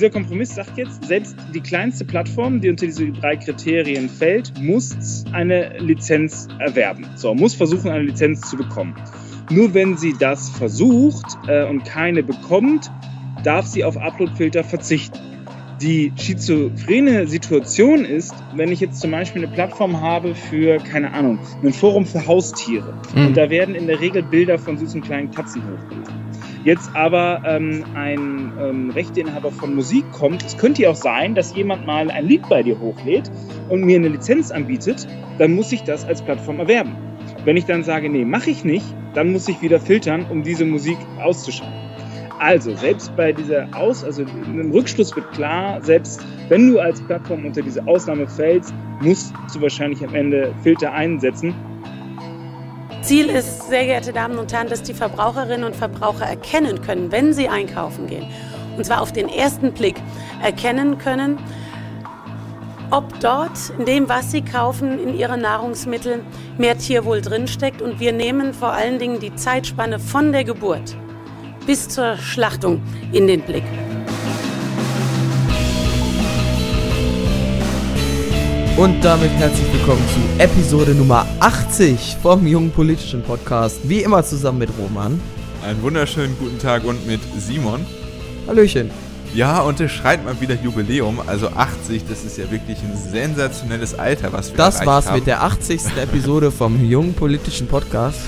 Dieser Kompromiss sagt jetzt, selbst die kleinste Plattform, die unter diese drei Kriterien fällt, muss eine Lizenz erwerben. So, muss versuchen, eine Lizenz zu bekommen. Nur wenn sie das versucht äh, und keine bekommt, darf sie auf Uploadfilter verzichten. Die schizophrene Situation ist, wenn ich jetzt zum Beispiel eine Plattform habe für, keine Ahnung, ein Forum für Haustiere. Mhm. Und da werden in der Regel Bilder von süßen kleinen Katzen hochgeladen. Jetzt aber ähm, ein ähm, Rechteinhaber von Musik kommt, es könnte ja auch sein, dass jemand mal ein Lied bei dir hochlädt und mir eine Lizenz anbietet, dann muss ich das als Plattform erwerben. Wenn ich dann sage, nee, mache ich nicht, dann muss ich wieder filtern, um diese Musik auszuschalten. Also, selbst bei dieser Aus, also im Rückschluss wird klar, selbst wenn du als Plattform unter diese Ausnahme fällst, musst du wahrscheinlich am Ende Filter einsetzen. Ziel ist, sehr geehrte Damen und Herren, dass die Verbraucherinnen und Verbraucher erkennen können, wenn sie einkaufen gehen, und zwar auf den ersten Blick erkennen können, ob dort in dem, was sie kaufen, in ihren Nahrungsmitteln mehr Tierwohl drinsteckt. Und wir nehmen vor allen Dingen die Zeitspanne von der Geburt bis zur Schlachtung in den Blick. Und damit herzlich willkommen zu Episode Nummer 80 vom Jungen Politischen Podcast. Wie immer zusammen mit Roman. Einen wunderschönen guten Tag und mit Simon. Hallöchen. Ja, und es schreit mal wieder Jubiläum, also 80, das ist ja wirklich ein sensationelles Alter, was wir Das war's haben. mit der 80. Episode vom Jungen Politischen Podcast.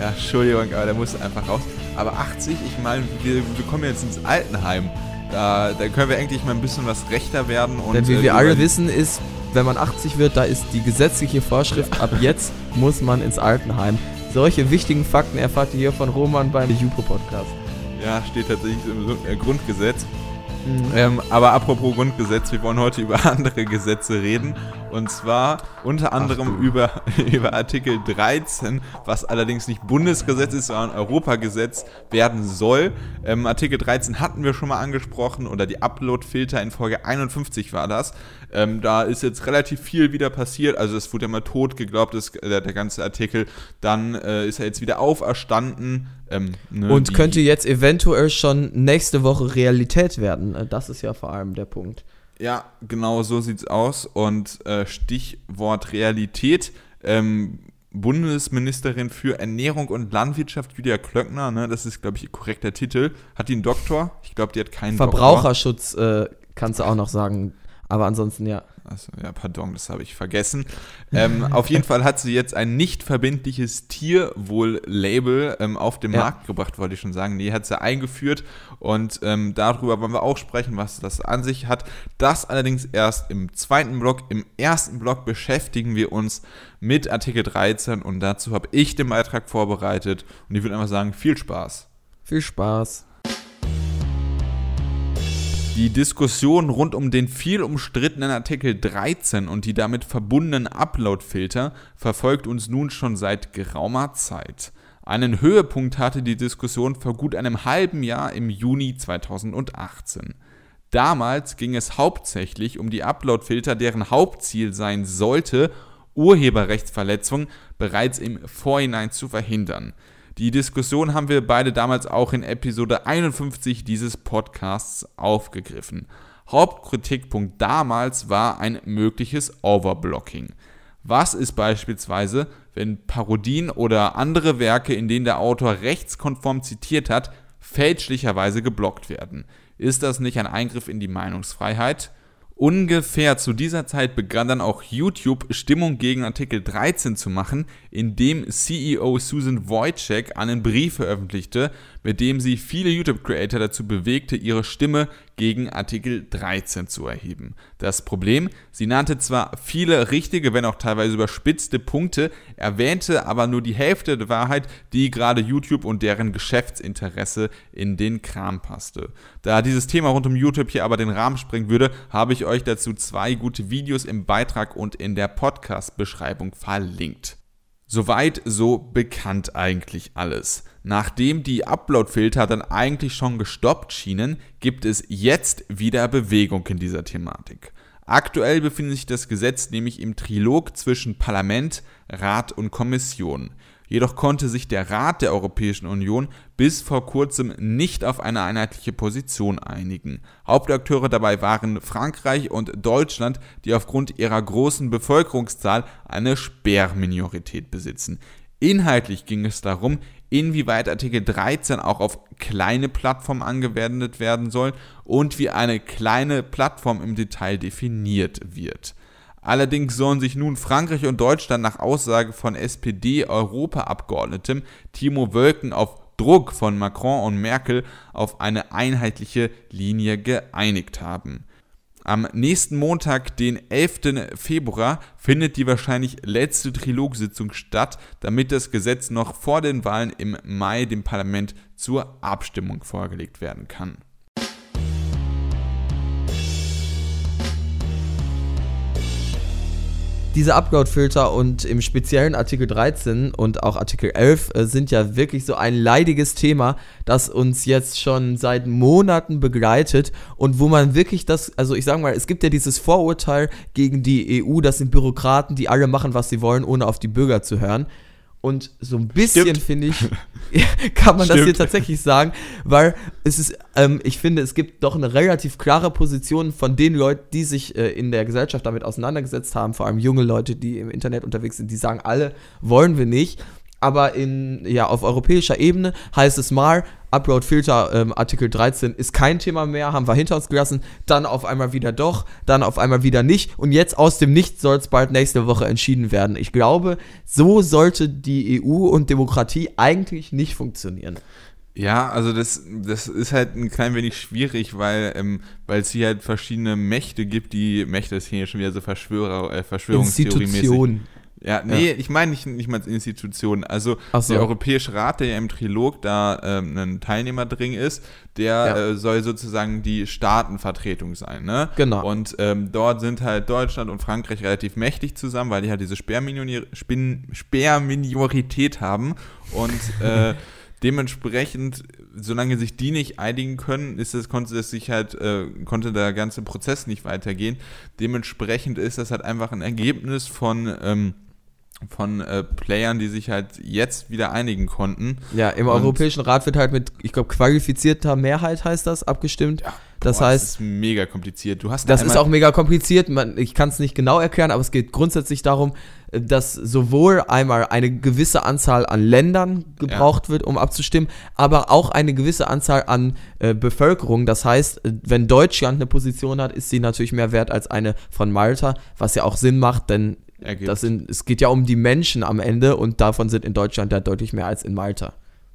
Ja, Entschuldigung, aber der muss einfach raus. Aber 80, ich meine, wir, wir kommen jetzt ins Altenheim. Da, da können wir endlich mal ein bisschen was rechter werden. Und, Denn wie äh, wir alle wissen, ist, wenn man 80 wird, da ist die gesetzliche Vorschrift, ab jetzt muss man ins Altenheim. Solche wichtigen Fakten erfahrt ihr hier von Roman beim Jupo Podcast. Ja, steht tatsächlich im Grundgesetz. Mhm. Ähm, aber apropos Grundgesetz, wir wollen heute über andere Gesetze reden. Und zwar unter anderem über, über Artikel 13, was allerdings nicht Bundesgesetz ist, sondern Europagesetz werden soll. Ähm, Artikel 13 hatten wir schon mal angesprochen oder die Upload-Filter in Folge 51 war das. Ähm, da ist jetzt relativ viel wieder passiert. Also es wurde ja mal tot geglaubt, das, der, der ganze Artikel. Dann äh, ist er jetzt wieder auferstanden. Ähm, ne, Und könnte jetzt eventuell schon nächste Woche Realität werden. Äh, das ist ja vor allem der Punkt. Ja, genau so sieht's aus. Und äh, Stichwort Realität. Ähm, Bundesministerin für Ernährung und Landwirtschaft, Julia Klöckner, ne, das ist, glaube ich, ihr korrekter Titel. Hat die einen Doktor? Ich glaube, die hat keinen Verbraucherschutz, äh, kannst du auch noch sagen. Aber ansonsten ja. Achso, ja, pardon, das habe ich vergessen. Ähm, auf jeden Fall hat sie jetzt ein nicht verbindliches Tierwohl-Label ähm, auf den ja. Markt gebracht, wollte ich schon sagen. Die hat sie eingeführt und ähm, darüber wollen wir auch sprechen, was das an sich hat. Das allerdings erst im zweiten Block. Im ersten Block beschäftigen wir uns mit Artikel 13 und dazu habe ich den Beitrag vorbereitet und ich würde einfach sagen, viel Spaß. Viel Spaß. Die Diskussion rund um den viel umstrittenen Artikel 13 und die damit verbundenen Upload-Filter verfolgt uns nun schon seit geraumer Zeit. Einen Höhepunkt hatte die Diskussion vor gut einem halben Jahr im Juni 2018. Damals ging es hauptsächlich um die Upload-Filter, deren Hauptziel sein sollte, Urheberrechtsverletzungen bereits im Vorhinein zu verhindern. Die Diskussion haben wir beide damals auch in Episode 51 dieses Podcasts aufgegriffen. Hauptkritikpunkt damals war ein mögliches Overblocking. Was ist beispielsweise, wenn Parodien oder andere Werke, in denen der Autor rechtskonform zitiert hat, fälschlicherweise geblockt werden? Ist das nicht ein Eingriff in die Meinungsfreiheit? Ungefähr zu dieser Zeit begann dann auch YouTube Stimmung gegen Artikel 13 zu machen, indem CEO Susan Wojcik einen Brief veröffentlichte, mit dem sie viele YouTube-Creator dazu bewegte, ihre Stimme gegen Artikel 13 zu erheben. Das Problem, sie nannte zwar viele richtige, wenn auch teilweise überspitzte Punkte, erwähnte aber nur die Hälfte der Wahrheit, die gerade YouTube und deren Geschäftsinteresse in den Kram passte. Da dieses Thema rund um YouTube hier aber den Rahmen sprengen würde, habe ich euch dazu zwei gute Videos im Beitrag und in der Podcast-Beschreibung verlinkt. Soweit so bekannt eigentlich alles. Nachdem die Upload-Filter dann eigentlich schon gestoppt schienen, gibt es jetzt wieder Bewegung in dieser Thematik. Aktuell befindet sich das Gesetz nämlich im Trilog zwischen Parlament, Rat und Kommission. Jedoch konnte sich der Rat der Europäischen Union bis vor kurzem nicht auf eine einheitliche Position einigen. Hauptakteure dabei waren Frankreich und Deutschland, die aufgrund ihrer großen Bevölkerungszahl eine Sperrminorität besitzen. Inhaltlich ging es darum, inwieweit Artikel 13 auch auf kleine Plattformen angewendet werden soll und wie eine kleine Plattform im Detail definiert wird. Allerdings sollen sich nun Frankreich und Deutschland nach Aussage von SPD-Europaabgeordnetem Timo Wölken auf Druck von Macron und Merkel auf eine einheitliche Linie geeinigt haben. Am nächsten Montag, den 11. Februar, findet die wahrscheinlich letzte Trilogsitzung statt, damit das Gesetz noch vor den Wahlen im Mai dem Parlament zur Abstimmung vorgelegt werden kann. Diese Upload-Filter und im speziellen Artikel 13 und auch Artikel 11 äh, sind ja wirklich so ein leidiges Thema, das uns jetzt schon seit Monaten begleitet und wo man wirklich das, also ich sage mal, es gibt ja dieses Vorurteil gegen die EU, das sind Bürokraten, die alle machen, was sie wollen, ohne auf die Bürger zu hören. Und so ein bisschen, finde ich, kann man Stimmt. das hier tatsächlich sagen, weil es ist, ähm, ich finde, es gibt doch eine relativ klare Position von den Leuten, die sich äh, in der Gesellschaft damit auseinandergesetzt haben, vor allem junge Leute, die im Internet unterwegs sind, die sagen alle, wollen wir nicht aber in, ja, auf europäischer Ebene heißt es mal, Upload-Filter ähm, Artikel 13 ist kein Thema mehr, haben wir hinter uns gelassen, dann auf einmal wieder doch, dann auf einmal wieder nicht und jetzt aus dem Nichts soll es bald nächste Woche entschieden werden. Ich glaube, so sollte die EU und Demokratie eigentlich nicht funktionieren. Ja, also das, das ist halt ein klein wenig schwierig, weil ähm, weil es hier halt verschiedene Mächte gibt, die Mächte ist hier schon wieder so Verschwörer, äh, Verschwörungstheorie Institutionen. Ja, nee, ja. ich meine nicht, nicht mal als Institution. Also so. der Europäische Rat, der ja im Trilog da ähm, ein Teilnehmer drin ist, der ja. äh, soll sozusagen die Staatenvertretung sein. Ne? Genau. Und ähm, dort sind halt Deutschland und Frankreich relativ mächtig zusammen, weil die halt diese Sperrminorität haben. Und äh, dementsprechend, solange sich die nicht einigen können, ist das, konnte das sich halt, äh, konnte der ganze Prozess nicht weitergehen. Dementsprechend ist das halt einfach ein Ergebnis von ähm, von äh, Playern, die sich halt jetzt wieder einigen konnten. Ja, im und Europäischen Rat wird halt mit, ich glaube, qualifizierter Mehrheit heißt das, abgestimmt. Ja, das boah, heißt. Das ist mega kompliziert. Du hast das ist auch mega kompliziert. Man, ich kann es nicht genau erklären, aber es geht grundsätzlich darum, äh, dass sowohl einmal eine gewisse Anzahl an Ländern gebraucht ja. wird, um abzustimmen, aber auch eine gewisse Anzahl an äh, Bevölkerung. Das heißt, äh, wenn Deutschland eine Position hat, ist sie natürlich mehr wert als eine von Malta, was ja auch Sinn macht, denn ergibt. Das sind, es geht ja um die Menschen am Ende und davon sind in Deutschland ja deutlich mehr als in Malta.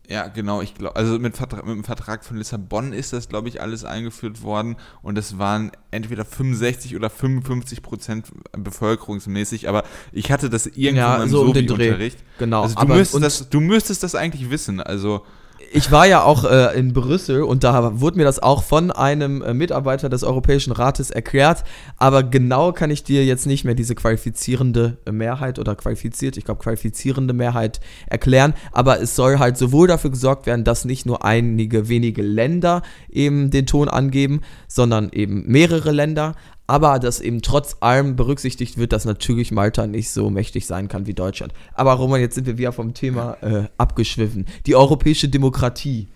Ja, genau. Ich glaube, also mit, Vertrag, mit dem Vertrag von Lissabon ist das, glaube ich, alles eingeführt worden und es waren entweder 65 oder 55 Prozent bevölkerungsmäßig, aber ich hatte das irgendwann ja, im so um Unterricht. Genau. Also du, müsstest das, du müsstest das eigentlich wissen. Also ich war ja auch äh, in Brüssel und da wurde mir das auch von einem äh, Mitarbeiter des Europäischen Rates erklärt. Aber genau kann ich dir jetzt nicht mehr diese qualifizierende Mehrheit oder qualifiziert, ich glaube qualifizierende Mehrheit erklären. Aber es soll halt sowohl dafür gesorgt werden, dass nicht nur einige wenige Länder eben den Ton angeben, sondern eben mehrere Länder aber dass eben trotz allem berücksichtigt wird, dass natürlich Malta nicht so mächtig sein kann wie Deutschland. Aber Roman, jetzt sind wir wieder vom Thema äh, abgeschwiffen. Die europäische Demokratie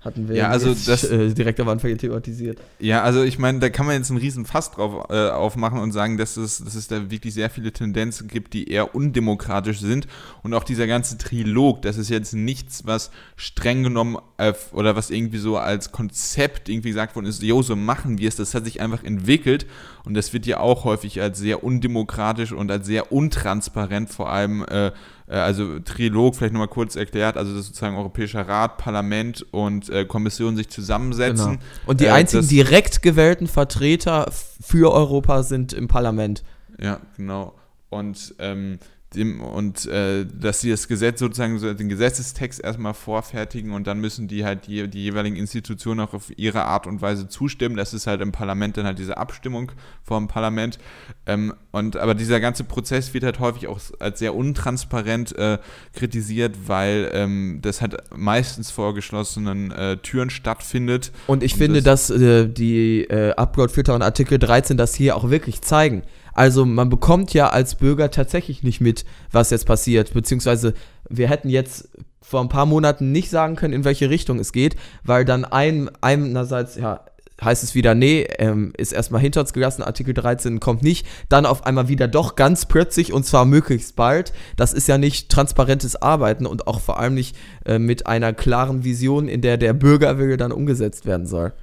hatten wir ja, also das, äh, direkt am Anfang thematisiert. Ja, also ich meine, da kann man jetzt einen riesen Fass drauf äh, aufmachen und sagen, dass es, dass es da wirklich sehr viele Tendenzen gibt, die eher undemokratisch sind. Und auch dieser ganze Trilog, das ist jetzt nichts, was streng genommen äh, oder was irgendwie so als Konzept irgendwie gesagt worden ist, jo, so machen wir es. Das hat sich einfach entwickelt und das wird ja auch häufig als sehr undemokratisch und als sehr untransparent vor allem äh, also Trilog vielleicht nochmal kurz erklärt, also dass sozusagen Europäischer Rat, Parlament und äh, Kommission sich zusammensetzen. Genau. Und die äh, einzigen direkt gewählten Vertreter für Europa sind im Parlament. Ja, genau. Und ähm, dem, und äh, dass sie das Gesetz sozusagen so den Gesetzestext erstmal vorfertigen und dann müssen die halt die, die jeweiligen Institutionen auch auf ihre Art und Weise zustimmen. Das ist halt im Parlament dann halt diese Abstimmung vom Parlament. Ähm, und aber dieser ganze Prozess wird halt häufig auch als sehr untransparent äh, kritisiert, weil ähm, das halt meistens vor geschlossenen äh, Türen stattfindet. Und ich und finde, das dass äh, die äh, Upload-Filter und Artikel 13 das hier auch wirklich zeigen. Also man bekommt ja als Bürger tatsächlich nicht mit, was jetzt passiert, beziehungsweise wir hätten jetzt vor ein paar Monaten nicht sagen können, in welche Richtung es geht, weil dann ein, einerseits, ja, heißt es wieder, nee, ähm, ist erstmal hinter uns gelassen, Artikel 13 kommt nicht, dann auf einmal wieder doch ganz plötzlich und zwar möglichst bald. Das ist ja nicht transparentes Arbeiten und auch vor allem nicht äh, mit einer klaren Vision, in der der Bürgerwille dann umgesetzt werden soll.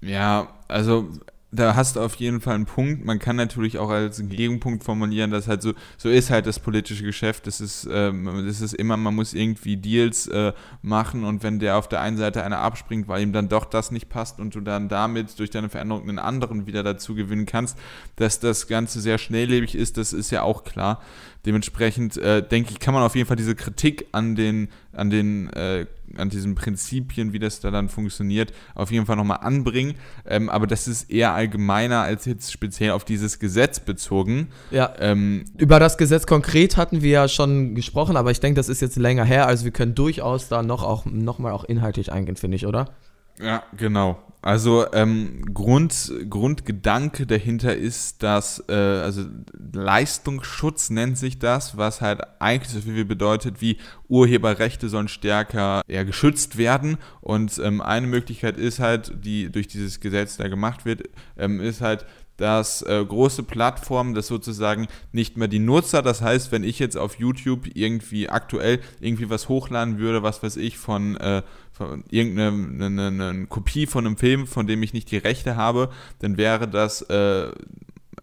Ja, also da hast du auf jeden Fall einen Punkt. Man kann natürlich auch als Gegenpunkt formulieren, dass halt so, so ist halt das politische Geschäft. Das ist, ähm, das ist immer, man muss irgendwie Deals äh, machen und wenn der auf der einen Seite einer abspringt, weil ihm dann doch das nicht passt und du dann damit durch deine Veränderung einen anderen wieder dazu gewinnen kannst, dass das Ganze sehr schnelllebig ist, das ist ja auch klar. Dementsprechend äh, denke ich, kann man auf jeden Fall diese Kritik an den, an den, äh, an diesen Prinzipien, wie das da dann funktioniert, auf jeden Fall nochmal anbringen. Ähm, aber das ist eher allgemeiner als jetzt speziell auf dieses Gesetz bezogen. Ja. Ähm, Über das Gesetz konkret hatten wir ja schon gesprochen, aber ich denke, das ist jetzt länger her, also wir können durchaus da noch auch noch mal auch inhaltlich eingehen, finde ich, oder? Ja, genau. Also ähm, Grund, Grundgedanke dahinter ist, dass äh, also Leistungsschutz nennt sich das, was halt eigentlich so viel bedeutet wie Urheberrechte sollen stärker ja, geschützt werden. Und ähm, eine Möglichkeit ist halt, die durch dieses Gesetz da gemacht wird, ähm, ist halt dass äh, große Plattformen das sozusagen nicht mehr die Nutzer, das heißt, wenn ich jetzt auf YouTube irgendwie aktuell irgendwie was hochladen würde, was weiß ich, von, äh, von irgendeine eine, eine, eine Kopie von einem Film, von dem ich nicht die Rechte habe, dann wäre das äh,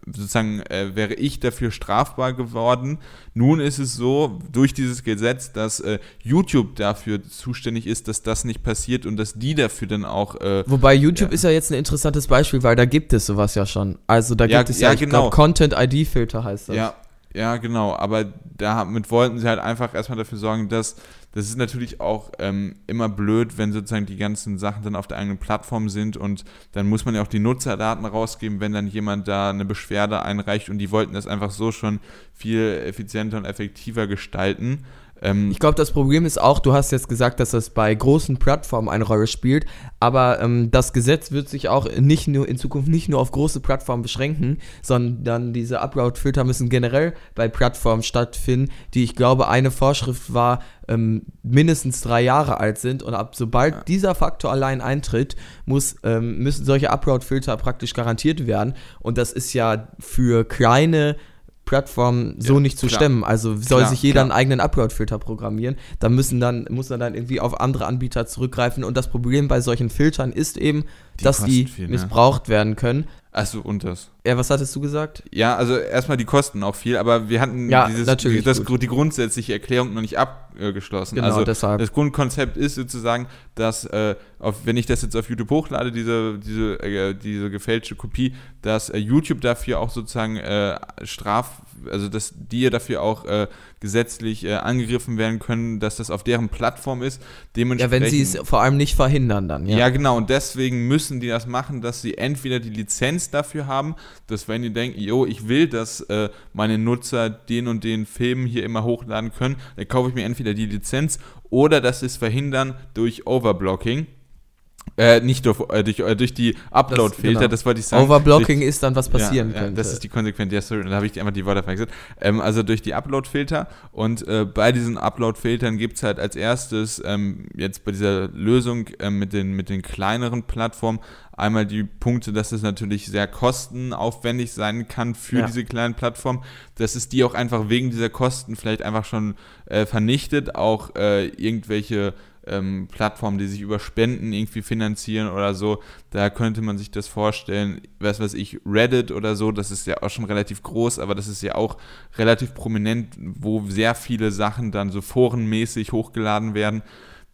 sozusagen äh, wäre ich dafür strafbar geworden. Nun ist es so, durch dieses Gesetz, dass äh, YouTube dafür zuständig ist, dass das nicht passiert und dass die dafür dann auch. Äh, Wobei YouTube ja. ist ja jetzt ein interessantes Beispiel, weil da gibt es sowas ja schon. Also da gibt ja, es ja, ja genau. Content-ID-Filter heißt das. Ja, ja, genau. Aber damit wollten sie halt einfach erstmal dafür sorgen, dass das ist natürlich auch ähm, immer blöd, wenn sozusagen die ganzen Sachen dann auf der eigenen Plattform sind und dann muss man ja auch die Nutzerdaten rausgeben, wenn dann jemand da eine Beschwerde einreicht und die wollten das einfach so schon viel effizienter und effektiver gestalten. Ähm, ich glaube, das Problem ist auch, du hast jetzt gesagt, dass das bei großen Plattformen eine Rolle spielt, aber ähm, das Gesetz wird sich auch nicht nur in Zukunft nicht nur auf große Plattformen beschränken, sondern diese Upload-Filter müssen generell bei Plattformen stattfinden, die ich glaube, eine Vorschrift war, ähm, mindestens drei Jahre alt sind und ab sobald ja. dieser Faktor allein eintritt, muss, ähm, müssen solche Upload-Filter praktisch garantiert werden und das ist ja für kleine Plattform so ja, nicht zu klar. stemmen. Also soll klar, sich jeder klar. einen eigenen Upload-Filter programmieren. Da müssen dann, muss man dann irgendwie auf andere Anbieter zurückgreifen. Und das Problem bei solchen Filtern ist eben, die dass die viel, ne? missbraucht werden können. Achso, und das. Ja, was hattest du gesagt? Ja, also erstmal die kosten auch viel, aber wir hatten ja, dieses, natürlich das, die grundsätzliche Erklärung noch nicht abgeschlossen. Genau, also deshalb. das Grundkonzept ist sozusagen, dass äh, auf, wenn ich das jetzt auf YouTube hochlade, diese, diese, äh, diese gefälschte Kopie, dass äh, YouTube dafür auch sozusagen äh, Straf, also dass die dafür auch äh, gesetzlich äh, angegriffen werden können, dass das auf deren Plattform ist. Ja, wenn sie es vor allem nicht verhindern dann, ja. Ja, genau, und deswegen müssen die das machen, dass sie entweder die Lizenz dafür haben, dass wenn die denken, jo, ich will, dass äh, meine Nutzer den und den Film hier immer hochladen können, dann kaufe ich mir entweder die Lizenz oder dass sie es verhindern durch Overblocking. Äh, nicht durch, äh, durch, äh, durch die Upload-Filter, das, genau. das, wollte ich sagen. Overblocking durch, ist dann, was passieren ja, könnte. das ist die Konsequenz, ja, sorry, da habe ich einfach die Worte vergessen. Ähm, also durch die Upload-Filter und äh, bei diesen Upload-Filtern gibt es halt als erstes, ähm, jetzt bei dieser Lösung ähm, mit, den, mit den kleineren Plattformen, einmal die Punkte, dass es natürlich sehr kostenaufwendig sein kann für ja. diese kleinen Plattformen, dass es die auch einfach wegen dieser Kosten vielleicht einfach schon äh, vernichtet, auch äh, irgendwelche ähm, Plattformen, die sich über Spenden irgendwie finanzieren oder so. Da könnte man sich das vorstellen, was weiß ich, Reddit oder so, das ist ja auch schon relativ groß, aber das ist ja auch relativ prominent, wo sehr viele Sachen dann so forenmäßig hochgeladen werden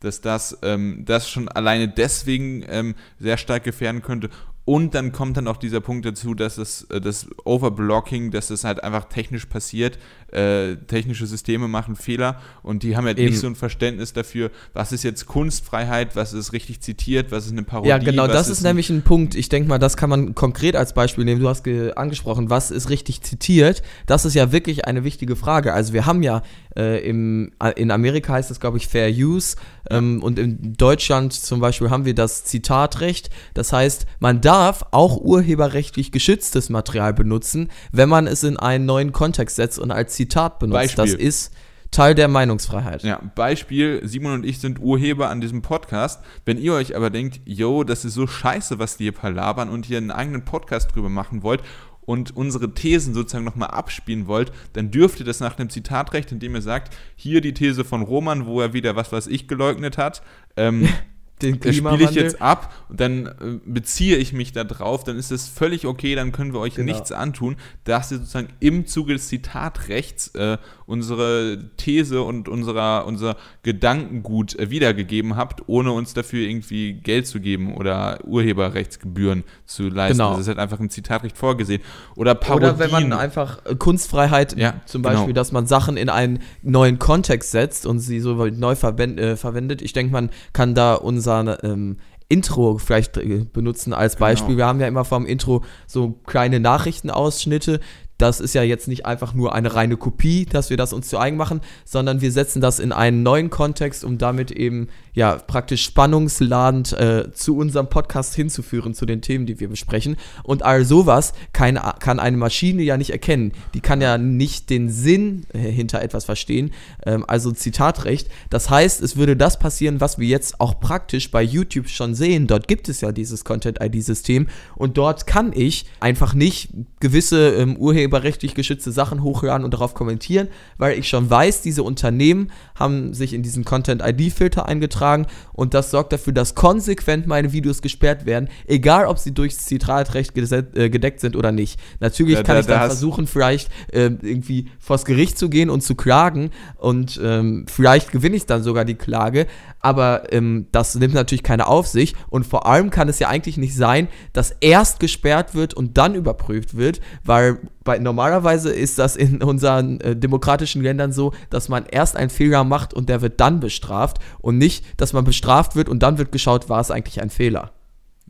dass das, ähm, das schon alleine deswegen ähm, sehr stark gefährden könnte. Und dann kommt dann auch dieser Punkt dazu, dass es äh, das Overblocking, dass das halt einfach technisch passiert. Äh, technische Systeme machen Fehler und die haben halt Eben. nicht so ein Verständnis dafür, was ist jetzt Kunstfreiheit, was ist richtig zitiert, was ist eine Parodie. Ja, genau, das ist, ist nämlich ein Punkt. Ich denke mal, das kann man konkret als Beispiel nehmen. Du hast angesprochen, was ist richtig zitiert. Das ist ja wirklich eine wichtige Frage. Also wir haben ja äh, im, äh, in Amerika heißt das, glaube ich, Fair Use. Ähm, und in Deutschland zum Beispiel haben wir das Zitatrecht. Das heißt, man darf auch urheberrechtlich geschütztes Material benutzen, wenn man es in einen neuen Kontext setzt und als Zitat benutzt. Beispiel. Das ist Teil der Meinungsfreiheit. Ja, Beispiel, Simon und ich sind Urheber an diesem Podcast. Wenn ihr euch aber denkt, yo, das ist so scheiße, was die hier palabern und ihr einen eigenen Podcast drüber machen wollt und unsere Thesen sozusagen nochmal abspielen wollt, dann dürft ihr das nach einem Zitatrecht, indem ihr sagt, hier die These von Roman, wo er wieder was, was ich geleugnet hat, ähm, Den spiele ich jetzt ab dann äh, beziehe ich mich da drauf, dann ist es völlig okay, dann können wir euch Genau. nichts antun, dass ihr sozusagen im Zuge des Zitatrechts äh, unsere These und unserer, unser Gedankengut äh, wiedergegeben habt, ohne uns dafür irgendwie Geld zu geben oder Urheberrechtsgebühren zu leisten. Genau. Das ist halt einfach im Zitatrecht vorgesehen. Oder Parodien. Oder wenn man einfach äh, Kunstfreiheit, Ja, zum genau. Beispiel, dass man Sachen in einen neuen Kontext setzt und sie so neu verwend, verwendet. Ich denke, man kann da unser ähm, Intro vielleicht äh, benutzen als Beispiel. Genau. Wir haben ja immer vom Intro so kleine Nachrichtenausschnitte. Das ist ja jetzt nicht einfach nur eine reine Kopie, dass wir das uns zu eigen machen, sondern wir setzen das in einen neuen Kontext, um damit eben ja praktisch spannungsladend äh, zu unserem Podcast hinzuführen, zu den Themen, die wir besprechen. Und all sowas kann, kann eine Maschine ja nicht erkennen. Die kann ja nicht den Sinn äh, hinter etwas verstehen, ähm, also Zitatrecht. Das heißt, es würde das passieren, was wir jetzt auch praktisch bei YouTube schon sehen. Dort gibt es ja dieses Content-ID-System und dort kann ich einfach nicht gewisse ähm, urheberrechtlich geschützte Sachen hochladen und darauf kommentieren, weil ich schon weiß, diese Unternehmen haben sich in diesen Content-ID-Filter eingetragen und das sorgt dafür, dass konsequent meine Videos gesperrt werden, egal ob sie durchs Zitatrecht geset- äh, gedeckt sind oder nicht. Natürlich Da- kann da- ich dann da versuchen, vielleicht ähm, irgendwie vors Gericht zu gehen und zu klagen und ähm, vielleicht gewinne ich dann sogar die Klage, aber ähm, das nimmt natürlich keine auf sich und vor allem kann es ja eigentlich nicht sein, dass erst gesperrt wird und dann überprüft wird, weil bei, normalerweise ist das in unseren äh, demokratischen Ländern so, dass man erst einen Fehler macht und der wird dann bestraft und nicht, dass man bestraft wird und dann wird geschaut, war es eigentlich ein Fehler.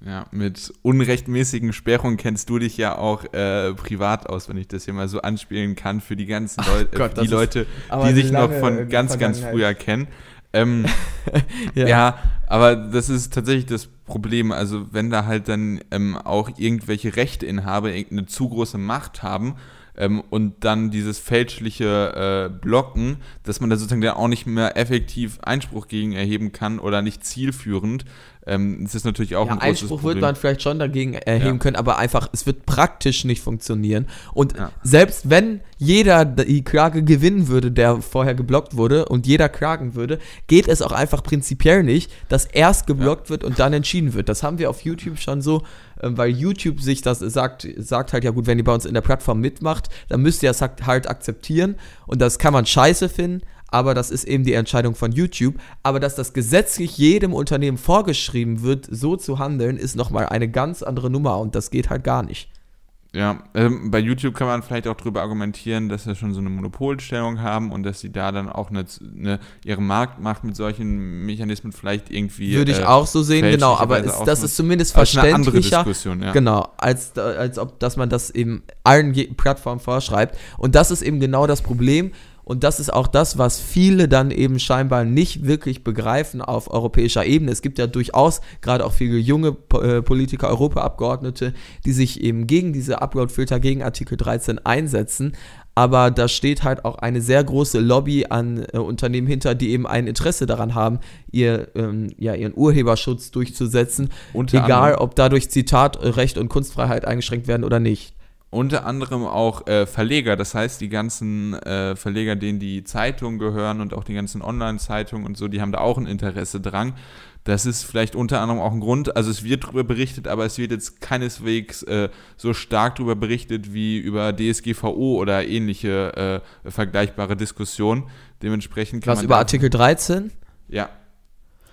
Ja, mit unrechtmäßigen Sperrungen kennst du dich ja auch äh, privat aus, wenn ich das hier mal so anspielen kann, für die ganzen Leute, Gott, für die Leute, die sich noch von ganz, ganz früher kennen. Ähm, ja. aber das ist tatsächlich das Problem. Also, wenn da halt dann ähm, auch irgendwelche Rechteinhaber irgendeine zu große Macht haben ähm, und dann dieses fälschliche äh, Blocken, dass man da sozusagen dann auch nicht mehr effektiv Einspruch gegen erheben kann oder nicht zielführend, ähm, das ist natürlich auch Ja, ein großes Einspruch Problem. wird man vielleicht schon dagegen erheben Ja. können, aber einfach, es wird praktisch nicht funktionieren. Und Ja. selbst wenn jeder die Klage gewinnen würde, der vorher geblockt wurde, und jeder klagen würde, geht es auch einfach prinzipiell nicht, dass erst geblockt wird und dann entschieden wird. Das haben wir auf YouTube schon so, weil YouTube sich das sagt, sagt halt, ja gut, wenn ihr bei uns in der Plattform mitmacht, dann müsst ihr das halt- halt akzeptieren. Und das kann man scheiße finden, aber das ist eben die Entscheidung von YouTube. Aber dass das gesetzlich jedem Unternehmen vorgeschrieben wird, so zu handeln, ist nochmal eine ganz andere Nummer und das geht halt gar nicht. Ja, ähm, bei YouTube kann man vielleicht auch darüber argumentieren, dass sie schon so eine Monopolstellung haben und dass sie da dann auch eine, eine ihre Marktmacht mit solchen Mechanismen vielleicht irgendwie. Würde ich äh, auch so sehen, genau, aber es, das ist zumindest ist verständlicher. Ja. Genau, als, als ob, dass man das eben allen Plattformen vorschreibt. Und das ist eben genau das Problem. Und das ist auch das, was viele dann eben scheinbar nicht wirklich begreifen auf europäischer Ebene. Es gibt ja durchaus gerade auch viele junge äh, Politiker, Europaabgeordnete, die sich eben gegen diese Upload-Filter, gegen Artikel 13 einsetzen. Aber da steht halt auch eine sehr große Lobby an äh, Unternehmen hinter, die eben ein Interesse daran haben, ihr, ähm, ja, ihren Urheberschutz durchzusetzen. Unter egal, anderem- ob dadurch Zitatrecht und Kunstfreiheit eingeschränkt werden oder nicht. Unter anderem auch äh, Verleger, das heißt, die ganzen äh, Verleger, denen die Zeitungen gehören und auch die ganzen Online-Zeitungen und so, die haben da auch ein Interesse dran. Das ist vielleicht unter anderem auch ein Grund, also es wird darüber berichtet, aber es wird jetzt keineswegs äh, so stark darüber berichtet wie über DSGVO oder ähnliche äh, vergleichbare Diskussionen. Dementsprechend kann Was über Artikel 13? Ja.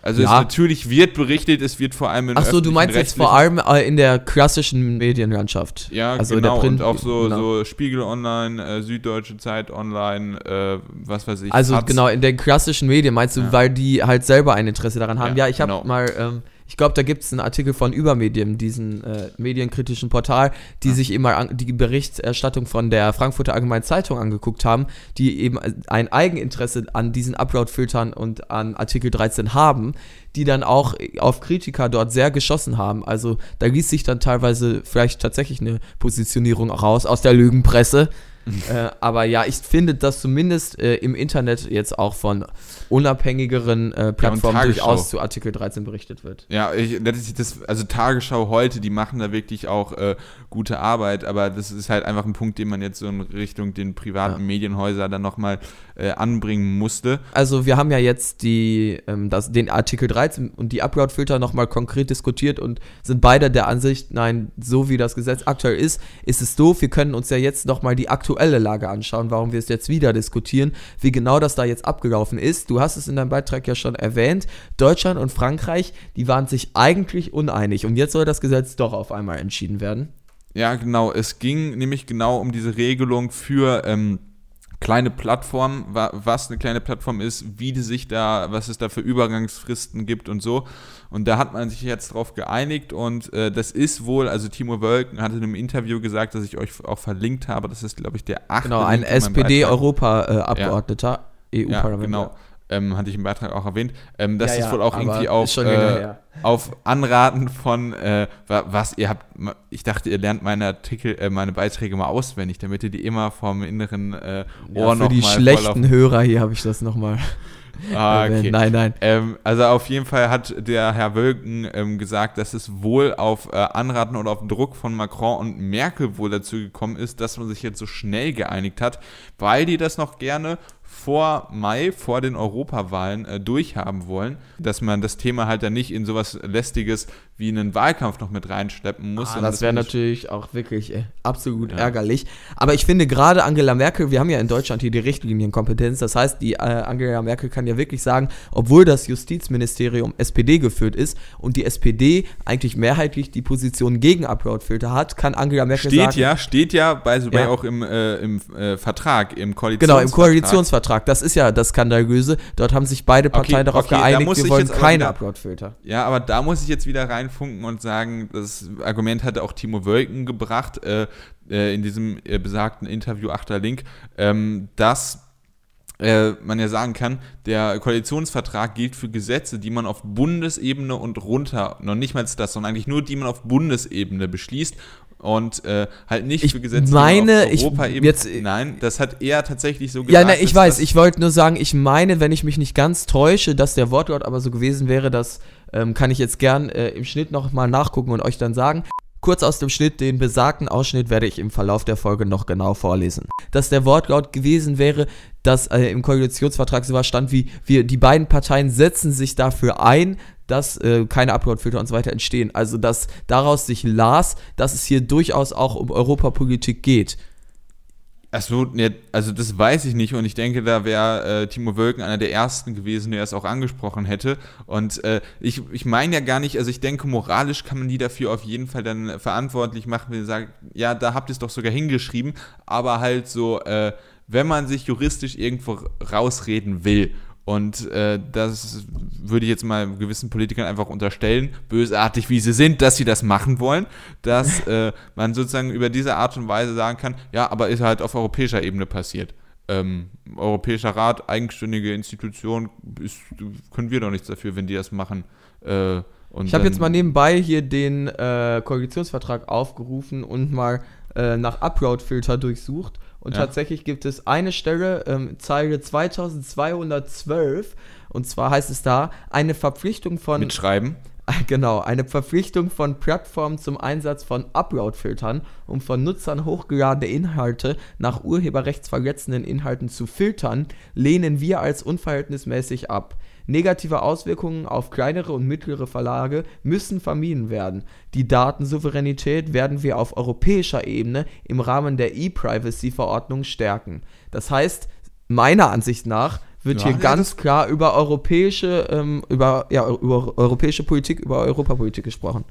Also Ja. es natürlich wird berichtet, es wird vor allem in Achso, du öffentlichen meinst jetzt vor allem äh, in der klassischen Medienlandschaft. Ja, also genau. und auch so, genau. so Spiegel Online, äh, Süddeutsche Zeit Online, äh, was weiß ich. Also Taz. genau, in den klassischen Medien meinst du, Ja. weil die halt selber ein Interesse daran haben. Ja, Ja, ich habe genau. mal, ähm, ich glaube, da gibt es einen Artikel von Übermedien, diesen äh, medienkritischen Portal, die sich eben mal an, die Berichterstattung von der Frankfurter Allgemeinen Zeitung angeguckt haben, die eben ein Eigeninteresse an diesen Upload-Filtern und an Artikel 13 haben, die dann auch auf Kritiker dort sehr geschossen haben. Also da ließ sich dann teilweise vielleicht tatsächlich eine Positionierung auch raus aus der Lügenpresse. äh, aber ja, ich finde, dass zumindest äh, im Internet jetzt auch von unabhängigeren äh, Plattformen Tagesschau. durchaus zu Artikel 13 berichtet wird. Ja, ich, das, also Tagesschau heute, die machen da wirklich auch äh, gute Arbeit, aber das ist halt einfach ein Punkt, den man jetzt so in Richtung den privaten Ja. Medienhäuser dann nochmal äh, anbringen musste. Also wir haben ja jetzt die, ähm, das, den Artikel 13 und die Upload-Filter nochmal konkret diskutiert und sind beide der Ansicht, nein, so wie das Gesetz aktuell ist, ist es doof. Wir können uns ja jetzt nochmal die aktuelle Lage anschauen, warum wir es jetzt wieder diskutieren, wie genau das da jetzt abgelaufen ist. Du hast es in deinem Beitrag ja schon erwähnt, Deutschland und Frankreich, die waren sich eigentlich uneinig und jetzt soll das Gesetz doch auf einmal entschieden werden. Ja, genau. Es ging nämlich genau um diese Regelung für ähm, kleine Plattformen, wa was eine kleine Plattform ist, wie die sich da, was es da für Übergangsfristen gibt und so. Und da hat man sich jetzt drauf geeinigt und äh, das ist wohl, also Timo Wölken hatte in einem Interview gesagt, dass ich euch auch verlinkt habe, das ist, glaube ich, der achte Genau, ein Link in meinem Beitrag. SPD-Europa-Abgeordneter, Ja, EU-Parlament. genau. Ähm, hatte ich im Beitrag auch erwähnt. Ähm, das Ja, ist ja, wohl auch irgendwie auf, äh, auf Anraten von, äh, wa- was ihr habt, ich dachte, ihr lernt meine Artikel, äh, meine Beiträge mal auswendig, damit ihr die immer vom inneren äh, Ohr Ja, noch für die mal schlechten Hörer hier habe ich das nochmal. Ah, okay. Nein, nein. Ähm, also auf jeden Fall hat der Herr Wölken ähm, gesagt, dass es wohl auf äh, Anraten oder auf Druck von Macron und Merkel wohl dazu gekommen ist, dass man sich jetzt so schnell geeinigt hat, weil die das noch gerne vor Mai, vor den Europawahlen äh, durchhaben wollen, dass man das Thema halt dann nicht in sowas lästiges wie einen Wahlkampf noch mit reinschleppen muss. Ah, das wäre natürlich auch wirklich äh, absolut Ja. ärgerlich. Aber ich finde gerade Angela Merkel, wir haben ja in Deutschland hier die Richtlinienkompetenz, das heißt, die äh, Angela Merkel kann ja wirklich sagen, obwohl das Justizministerium SPD geführt ist und die SPD eigentlich mehrheitlich die Position gegen Uploadfilter hat, kann Angela Merkel Steht sagen, ja, steht ja, by the way, Ja. auch im, äh, im äh, Vertrag, im Genau, Koalitionsvertrag. im Koalitionsvertrag, das ist ja das Skandalöse. Dort haben sich beide Parteien Okay, darauf okay, da geeinigt, muss wir wollen keine Uploadfilter. Ja, aber da muss ich jetzt wieder reinfunken und sagen, das Argument hatte auch Timo Wölken gebracht äh, äh, in diesem äh, besagten Interview, achter Link, ähm, dass man ja sagen kann, der Koalitionsvertrag gilt für Gesetze, die man auf Bundesebene und runter, noch nicht mal das, sondern eigentlich nur die man auf Bundesebene beschließt und äh, halt nicht Ich für Gesetze, meine, die ich- man auf Europaebene. jetzt- Nein, das hat er tatsächlich so Ja, gesagt. na, ich dass weiß, ich wollte nur sagen, ich meine, wenn ich mich nicht ganz täusche, dass der Wortlaut aber so gewesen wäre, das ähm, kann ich jetzt gern äh, im Schnitt nochmal nachgucken und euch dann sagen. Kurz aus dem Schnitt, den besagten Ausschnitt werde ich im Verlauf der Folge noch genau vorlesen. Dass der Wortlaut gewesen wäre, dass äh, im Koalitionsvertrag sowas stand wie, wir, die beiden Parteien setzen sich dafür ein, dass äh, keine Uploadfilter und so weiter entstehen. Also, dass daraus sich las, dass es hier durchaus auch um Europapolitik geht. Achso, ja, also das weiß ich nicht und ich denke, da wäre äh, Timo Wölken einer der ersten gewesen, der es auch angesprochen hätte. Und äh, ich, ich meine ja gar nicht, also ich denke, moralisch kann man die dafür auf jeden Fall dann verantwortlich machen, wenn sie sagen, ja, da habt ihr es doch sogar hingeschrieben, aber halt so, äh, wenn man sich juristisch irgendwo rausreden will. Und äh, das würde ich jetzt mal gewissen Politikern einfach unterstellen, bösartig wie sie sind, dass sie das machen wollen, dass äh, man sozusagen über diese Art und Weise sagen kann, ja, aber ist halt auf europäischer Ebene passiert. Ähm, Europäischer Rat, eigenständige Institution, ist, können wir doch nichts dafür, wenn die das machen. Äh, Ich habe jetzt mal nebenbei hier den äh, Koalitionsvertrag aufgerufen und mal äh, nach Upload-Filter durchsucht. Und Ja. tatsächlich gibt es eine Stelle, ähm, Zeile 2212, und zwar heißt es da, eine Verpflichtung von mitschreiben. Genau, eine Verpflichtung von Plattformen zum Einsatz von Upload-Filtern, um von Nutzern hochgeladene Inhalte nach urheberrechtsverletzenden Inhalten zu filtern, lehnen wir als unverhältnismäßig ab. Negative Auswirkungen auf kleinere und mittlere Verlage müssen vermieden werden. Die Datensouveränität werden wir auf europäischer Ebene im Rahmen der E-Privacy-Verordnung stärken. Das heißt, meiner Ansicht nach wird Ja. hier Ja, ganz klar über europäische, ähm, über, ja, über europäische Politik, über Europapolitik gesprochen.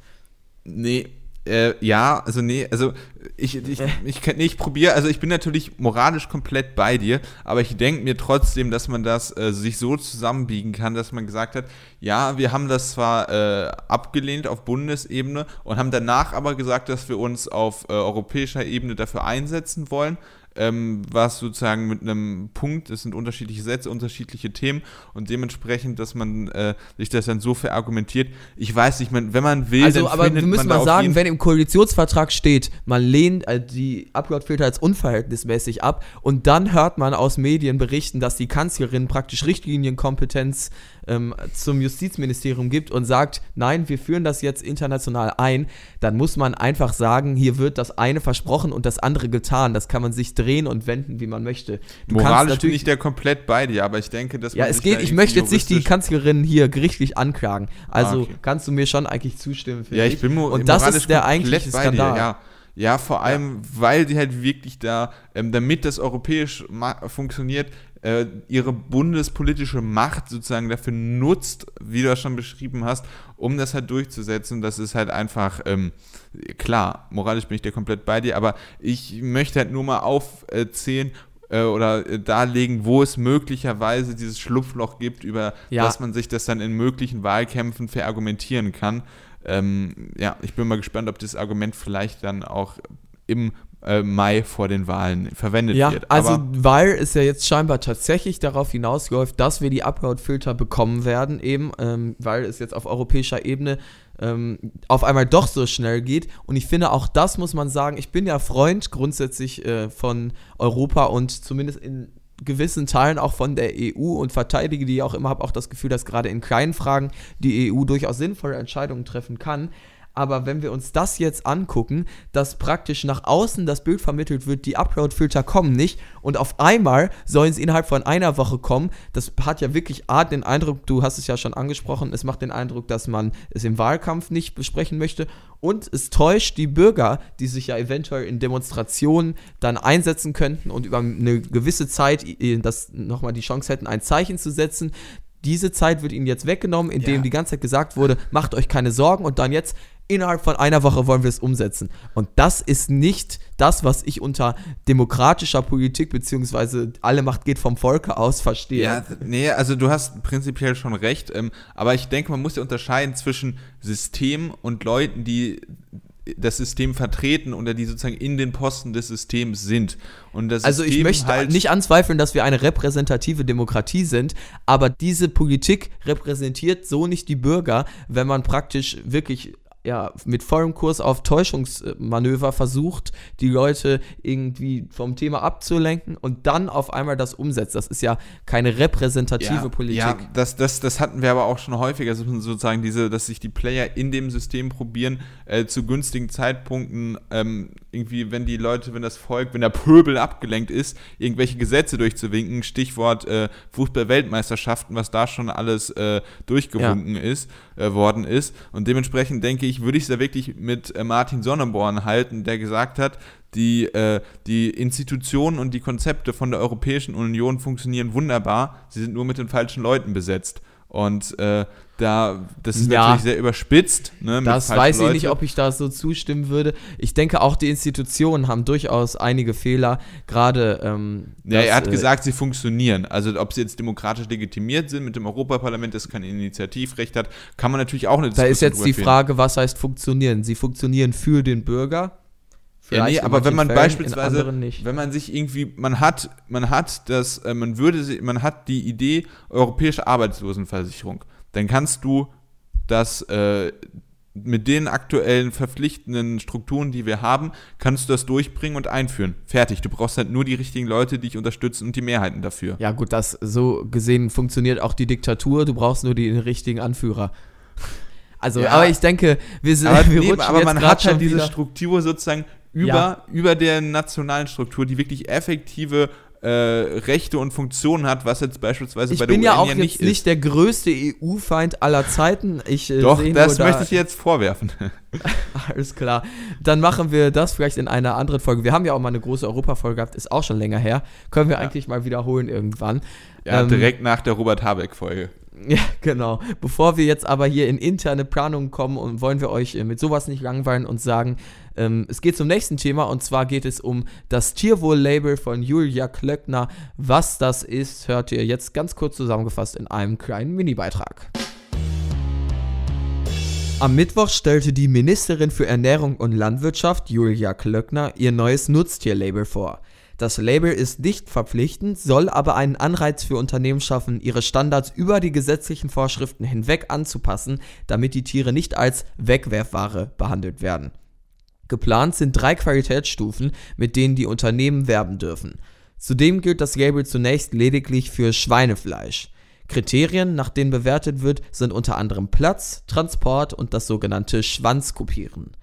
Nee, äh, ja, also nee, also ich, ich, ich, kann- nee, ich probiere, also ich bin natürlich moralisch komplett bei dir, aber ich denke mir trotzdem, dass man das äh, sich so zusammenbiegen kann, dass man gesagt hat, ja, wir haben das zwar äh, abgelehnt auf Bundesebene und haben danach aber gesagt, dass wir uns auf äh, europäischer Ebene dafür einsetzen wollen. Ähm, was sozusagen mit einem Punkt, es sind unterschiedliche Sätze, unterschiedliche Themen und dementsprechend, dass man äh, sich das dann so verargumentiert. Ich weiß nicht, man, wenn man will, Also, dann aber wir müssen mal sagen, wenn im Koalitionsvertrag steht, man lehnt äh, die Uploadfilter als unverhältnismäßig ab und dann hört man aus Medien berichten, dass die Kanzlerin praktisch Richtlinienkompetenz ähm, zum Justizministerium gibt und sagt, nein, wir führen das jetzt international ein, dann muss man einfach sagen, hier wird das eine versprochen und das andere getan. Das kann man sich drehen und wenden, wie man möchte. Du Moralisch bin ich da komplett bei dir, aber ich denke, dass ja, man es sich geht, ich möchte jetzt nicht die Kanzlerin hier gerichtlich anklagen. Also Ah, okay. kannst du mir schon eigentlich zustimmen, Ja, ich bin mo Und das moralisch ist der eigentliche bei Skandal. Dir, ja. ja, vor allem, weil die halt wirklich da, ähm, damit das europäisch funktioniert, äh, ihre bundespolitische Macht sozusagen dafür nutzt, wie du das schon beschrieben hast, um das halt durchzusetzen. Das ist halt einfach, ähm, klar, moralisch bin ich da komplett bei dir, aber ich möchte halt nur mal aufzählen, äh, oder äh, darlegen, wo es möglicherweise dieses Schlupfloch gibt, über Ja. das man sich das dann in möglichen Wahlkämpfen verargumentieren kann. Ähm, ja, ich bin mal gespannt, ob das Argument vielleicht dann auch im äh, Mai vor den Wahlen verwendet Ja, wird. also Aber weil es ja jetzt scheinbar tatsächlich darauf hinausläuft, dass wir die Upload-Filter bekommen werden, eben, ähm, weil es jetzt auf europäischer Ebene ähm, auf einmal doch so schnell geht. Und ich finde, auch das muss man sagen, ich bin ja Freund grundsätzlich äh, von Europa und zumindest in gewissen Teilen auch von der EU und verteidige die auch immer, habe auch das Gefühl, dass gerade in kleinen Fragen die EU durchaus sinnvolle Entscheidungen treffen kann. Aber wenn wir uns das jetzt angucken, dass praktisch nach außen das Bild vermittelt wird, die Upload-Filter kommen nicht und auf einmal sollen sie innerhalb von einer Woche kommen, das hat ja wirklich Art den Eindruck, du hast es ja schon angesprochen, es macht den Eindruck, dass man es im Wahlkampf nicht besprechen möchte und es täuscht die Bürger, die sich ja eventuell in Demonstrationen dann einsetzen könnten und über eine gewisse Zeit das nochmal die Chance hätten, ein Zeichen zu setzen. Diese Zeit wird ihnen jetzt weggenommen, indem Ja. die ganze Zeit gesagt wurde, macht euch keine Sorgen und dann jetzt innerhalb von einer Woche wollen wir es umsetzen. Und das ist nicht das, was ich unter demokratischer Politik beziehungsweise alle Macht geht vom Volke aus verstehe. Ja, nee, also du hast prinzipiell schon recht, ähm, aber ich denke, man muss ja unterscheiden zwischen System und Leuten, die das System vertreten oder die sozusagen in den Posten des Systems sind. Und das Also ich System möchte halt nicht anzweifeln, dass wir eine repräsentative Demokratie sind, aber diese Politik repräsentiert so nicht die Bürger, wenn man praktisch wirklich ja, mit vollem Kurs auf Täuschungsmanöver versucht, die Leute irgendwie vom Thema abzulenken und dann auf einmal das umsetzt. Das ist ja keine repräsentative ja, Politik. Ja, das, das, das hatten wir aber auch schon häufiger, sozusagen diese, dass sich die Player in dem System probieren, äh, zu günstigen Zeitpunkten ähm, irgendwie, wenn die Leute, wenn das Volk, wenn der Pöbel abgelenkt ist, irgendwelche Gesetze durchzuwinken, Stichwort äh, Fußball-Weltmeisterschaften, was da schon alles äh, durchgewunken ist, äh, worden ist. Und dementsprechend denke ich, würde ich es da wirklich mit äh, Martin Sonneborn halten, der gesagt hat, die, äh, die Institutionen und die Konzepte von der Europäischen Union funktionieren wunderbar, sie sind nur mit den falschen Leuten besetzt. Und da, das ist Ja. natürlich sehr überspitzt. Ne, Das weiß ich Leute. nicht, ob ich da so zustimmen würde. Ich denke, auch die Institutionen haben durchaus einige Fehler, gerade. Ähm, Ja, dass, er hat äh, gesagt, sie funktionieren. Also ob sie jetzt demokratisch legitimiert sind mit dem Europaparlament, das kein Initiativrecht hat, kann man natürlich auch eine Da ist jetzt die. Frage, was heißt funktionieren? Sie funktionieren für den Bürger. Ja, nee, aber wenn man Fällen, beispielsweise, wenn man sich irgendwie, man hat, man hat das, äh, man würde, man hat die Idee europäische Arbeitslosenversicherung, dann kannst du das äh, mit den aktuellen verpflichtenden Strukturen, die wir haben, kannst du das durchbringen und einführen. Fertig. Du brauchst halt nur die richtigen Leute, die dich unterstützen und die Mehrheiten dafür. Ja, gut, das so gesehen funktioniert auch die Diktatur. Du brauchst nur den richtigen Anführer. Also, Ja. aber ich denke, wir sind, Aber, wir rutschen aber man hat schon halt diese Struktur sozusagen über, Ja. über der nationalen Struktur, die wirklich effektive äh, Rechte und Funktionen hat, was jetzt beispielsweise Ich bei der bin UN ja auch ja nicht nicht, ist. der größte EU-Feind aller Zeiten. Ich äh, Doch, das nur möchte da, ich jetzt vorwerfen. Alles klar. Dann machen wir das vielleicht in einer anderen Folge. Wir haben ja auch mal eine große Europafolge gehabt, ist auch schon länger her. Können wir eigentlich mal wiederholen irgendwann. Ja, Ähm, direkt nach der Robert Habeck-Folge. Ja, genau. Bevor wir jetzt aber hier in interne Planungen kommen und wollen wir euch äh, mit sowas nicht langweilen und sagen, ähm, es geht zum nächsten Thema und zwar geht es um das Tierwohl-Label von Julia Klöckner. Was das ist, hört ihr jetzt ganz kurz zusammengefasst in einem kleinen Mini-Beitrag. Am Mittwoch stellte die Ministerin für Ernährung und Landwirtschaft, Julia Klöckner, ihr neues Nutztierlabel vor. Das Label ist nicht verpflichtend, soll aber einen Anreiz für Unternehmen schaffen, ihre Standards über die gesetzlichen Vorschriften hinweg anzupassen, damit die Tiere nicht als Wegwerfware behandelt werden. Geplant sind drei Qualitätsstufen, mit denen die Unternehmen werben dürfen. Zudem gilt das Label zunächst lediglich für Schweinefleisch. Kriterien, nach denen bewertet wird, sind unter anderem Platz, Transport und das sogenannte Schwanzkopieren.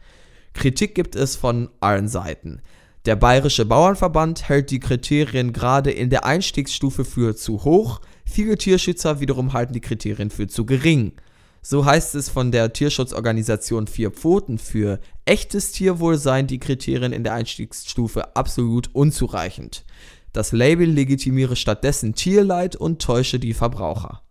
Kritik gibt es von allen Seiten. Der Bayerische Bauernverband hält die Kriterien gerade in der Einstiegsstufe für zu hoch, viele Tierschützer wiederum halten die Kriterien für zu gering. So heißt es von der Tierschutzorganisation Vier Pfoten für echtes Tierwohl seien die Kriterien in der Einstiegsstufe absolut unzureichend. Das Label legitimiere stattdessen Tierleid und täusche die Verbraucher.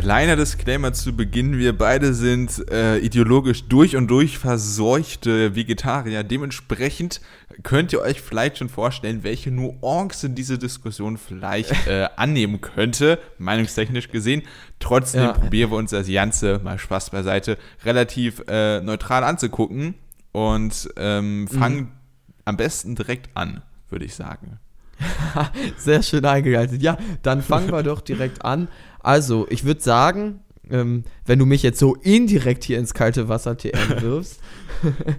Kleiner Disclaimer zu Beginn, wir beide sind äh, ideologisch durch und durch verseuchte Vegetarier. Dementsprechend könnt ihr euch vielleicht schon vorstellen, welche Nuancen diese Diskussion vielleicht äh, annehmen könnte, meinungstechnisch gesehen. Trotzdem ja. probieren wir uns das Ganze, mal Spaß beiseite, relativ äh, neutral anzugucken und ähm, fangen mhm. am besten direkt an, würde ich sagen. Sehr schön eingeleitet. Ja, dann fangen wir doch direkt an. Also, ich würde sagen, ähm, wenn du mich jetzt so indirekt hier ins kalte Wasser TM wirfst.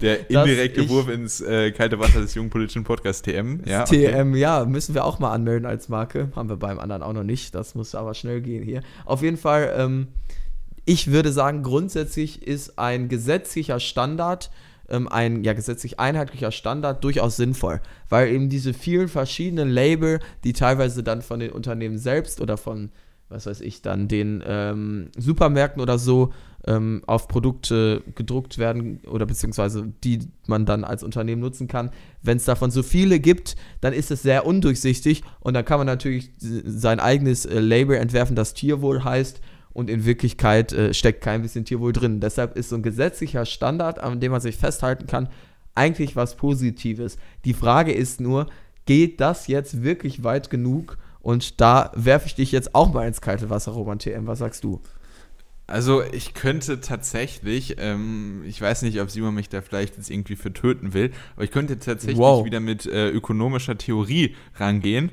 Der indirekte Wurf ins äh, kalte Wasser des jungen politischen Podcasts TM. Ja, okay. TM, ja, müssen wir auch mal anmelden als Marke. Haben wir beim anderen auch noch nicht. Das muss aber schnell gehen hier. Auf jeden Fall, ähm, ich würde sagen, grundsätzlich ist ein gesetzlicher Standard ähm, ein ja, gesetzlich einheitlicher Standard durchaus sinnvoll, weil eben diese vielen verschiedenen Label, die teilweise dann von den Unternehmen selbst oder von, was weiß ich, dann den ähm, Supermärkten oder so ähm, auf Produkte gedruckt werden oder beziehungsweise die man dann als Unternehmen nutzen kann. Wenn es davon so viele gibt, dann ist es sehr undurchsichtig und dann kann man natürlich sein eigenes äh, Label entwerfen, das Tierwohl heißt und in Wirklichkeit äh, steckt kein bisschen Tierwohl drin. Deshalb ist so ein gesetzlicher Standard, an dem man sich festhalten kann, eigentlich was Positives. Die Frage ist nur, geht das jetzt wirklich weit genug? Und da werfe ich dich jetzt auch mal ins kalte Wasser, Roman TM. Was sagst du? Also ich könnte tatsächlich, ähm, ich weiß nicht, ob Simon mich da vielleicht jetzt irgendwie für töten will, aber ich könnte tatsächlich wow. wieder mit äh, ökonomischer Theorie rangehen.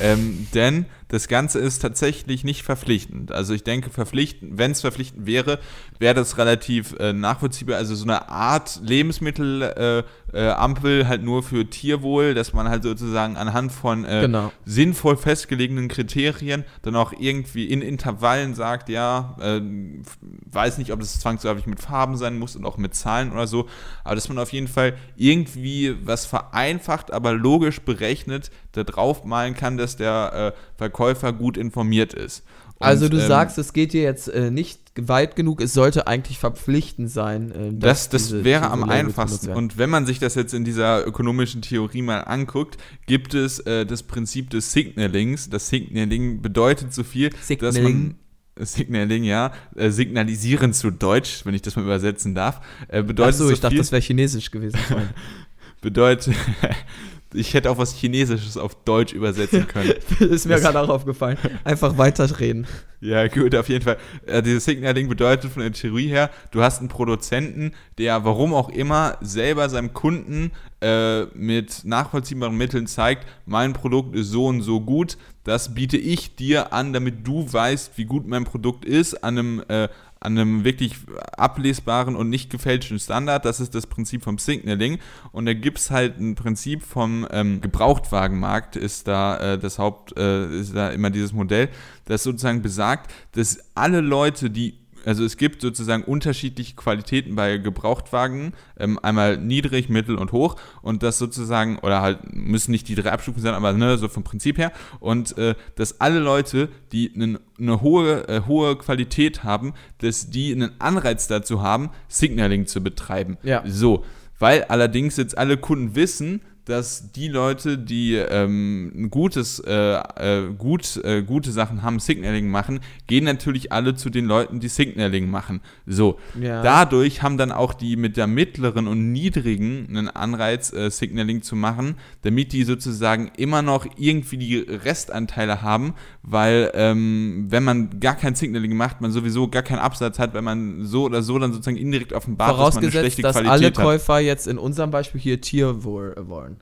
ähm, denn das Ganze ist tatsächlich nicht verpflichtend. Also ich denke, verpflichtend, wenn es verpflichtend wäre, wäre das relativ äh, nachvollziehbar. Also so eine Art Lebensmittelampel äh, äh, halt nur für Tierwohl, dass man halt sozusagen anhand von äh, genau. sinnvoll festgelegten Kriterien dann auch irgendwie in Intervallen sagt, ja, äh, weiß nicht, ob das zwangsläufig mit Farben sein muss und auch mit Zahlen oder so, aber dass man auf jeden Fall irgendwie was vereinfacht, aber logisch berechnet, da drauf malen kann, dass der äh, Verkäufer gut informiert ist. Und, also du ähm, sagst, es geht dir jetzt äh, nicht weit genug, es sollte eigentlich verpflichtend sein. Äh, das das diese, wäre diese am einfachsten. Und wenn man sich das jetzt in dieser ökonomischen Theorie mal anguckt, gibt es äh, das Prinzip des Signalings. Das Signaling bedeutet so viel, Signaling. dass man Signaling, ja, äh, signalisieren zu Deutsch, wenn ich das mal übersetzen darf, äh, bedeutet Ach so, so ich dachte, das wäre Chinesisch gewesen. bedeutet, ich hätte auch was Chinesisches auf Deutsch übersetzen können. ist mir gerade auch aufgefallen. Einfach weiterreden. Ja, gut, auf jeden Fall. Äh, dieses Signaling bedeutet von der Theorie her, du hast einen Produzenten, der warum auch immer selber seinem Kunden äh, mit nachvollziehbaren Mitteln zeigt, mein Produkt ist so und so gut, das biete ich dir an, damit du weißt, wie gut mein Produkt ist, an einem äh, an einem wirklich ablesbaren und nicht gefälschten Standard. Das ist das Prinzip vom Signaling. Und da gibt es halt ein Prinzip vom ähm, Gebrauchtwagenmarkt, ist da äh, das Haupt, äh, ist da immer dieses Modell, das sozusagen besagt, dass alle Leute, die also es gibt sozusagen unterschiedliche Qualitäten bei Gebrauchtwagen, ähm, einmal niedrig, mittel und hoch und das sozusagen, oder halt müssen nicht die drei Abstufungen sein, aber ne, so vom Prinzip her und äh, dass alle Leute, die eine, eine hohe, äh, hohe Qualität haben, dass die einen Anreiz dazu haben, Signaling zu betreiben. Ja. So, weil allerdings jetzt alle Kunden wissen, dass die Leute, die ähm, ein gutes, äh, äh, gut, äh, gute Sachen haben, Signaling machen, gehen natürlich alle zu den Leuten, die Signaling machen. So. Ja. Dadurch haben dann auch die mit der mittleren und niedrigen einen Anreiz, äh, Signaling zu machen, damit die sozusagen immer noch irgendwie die Restanteile haben, weil ähm, wenn man gar kein Signaling macht, man sowieso gar keinen Absatz hat, wenn man so oder so dann sozusagen indirekt offenbart, dass man eine schlechte dass Qualität alle hat. Käufer jetzt in unserem Beispiel hier Tierwohl wollen.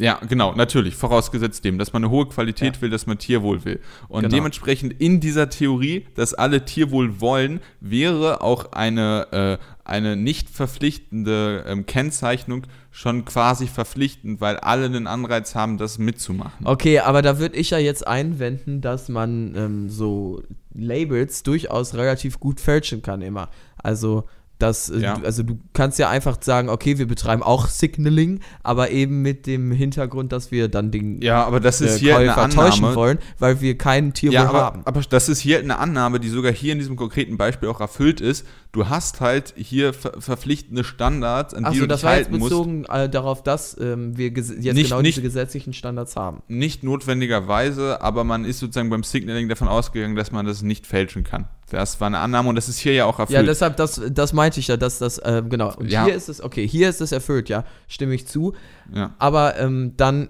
Ja, genau, natürlich, vorausgesetzt dem, dass man eine hohe Qualität Ja. will, dass man Tierwohl will. Und Genau. dementsprechend in dieser Theorie, dass alle Tierwohl wollen, wäre auch eine, äh, eine nicht verpflichtende ähm, Kennzeichnung schon quasi verpflichtend, weil alle einen Anreiz haben, das mitzumachen. Okay, aber da würde ich ja jetzt einwenden, dass man ähm, so Labels durchaus relativ gut fälschen kann immer. Also das, äh, Ja. du, also du kannst ja einfach sagen, okay, wir betreiben auch Signaling, aber eben mit dem Hintergrund, dass wir dann den Ja, aber das ist äh, hier eine Käufer täuschen Annahme. wollen, weil wir kein Tierwohl Ja, aber, haben. aber das ist hier eine Annahme, die sogar hier in diesem konkreten Beispiel auch erfüllt ist. Du hast halt hier ver verpflichtende Standards, an die Achso, du das dich war jetzt halten bezogen äh, darauf, dass ähm, wir jetzt Nicht- genau nicht- diese gesetzlichen Standards haben. Nicht notwendigerweise, aber man ist sozusagen beim Signaling davon ausgegangen, dass man das nicht fälschen kann. Das war eine Annahme und das ist hier ja auch erfüllt. Ja, deshalb, das, das meinte ich ja, dass das, ähm, genau. Und Ja. hier ist es, okay, hier ist es erfüllt, ja, stimme ich zu. Ja. Aber ähm, dann,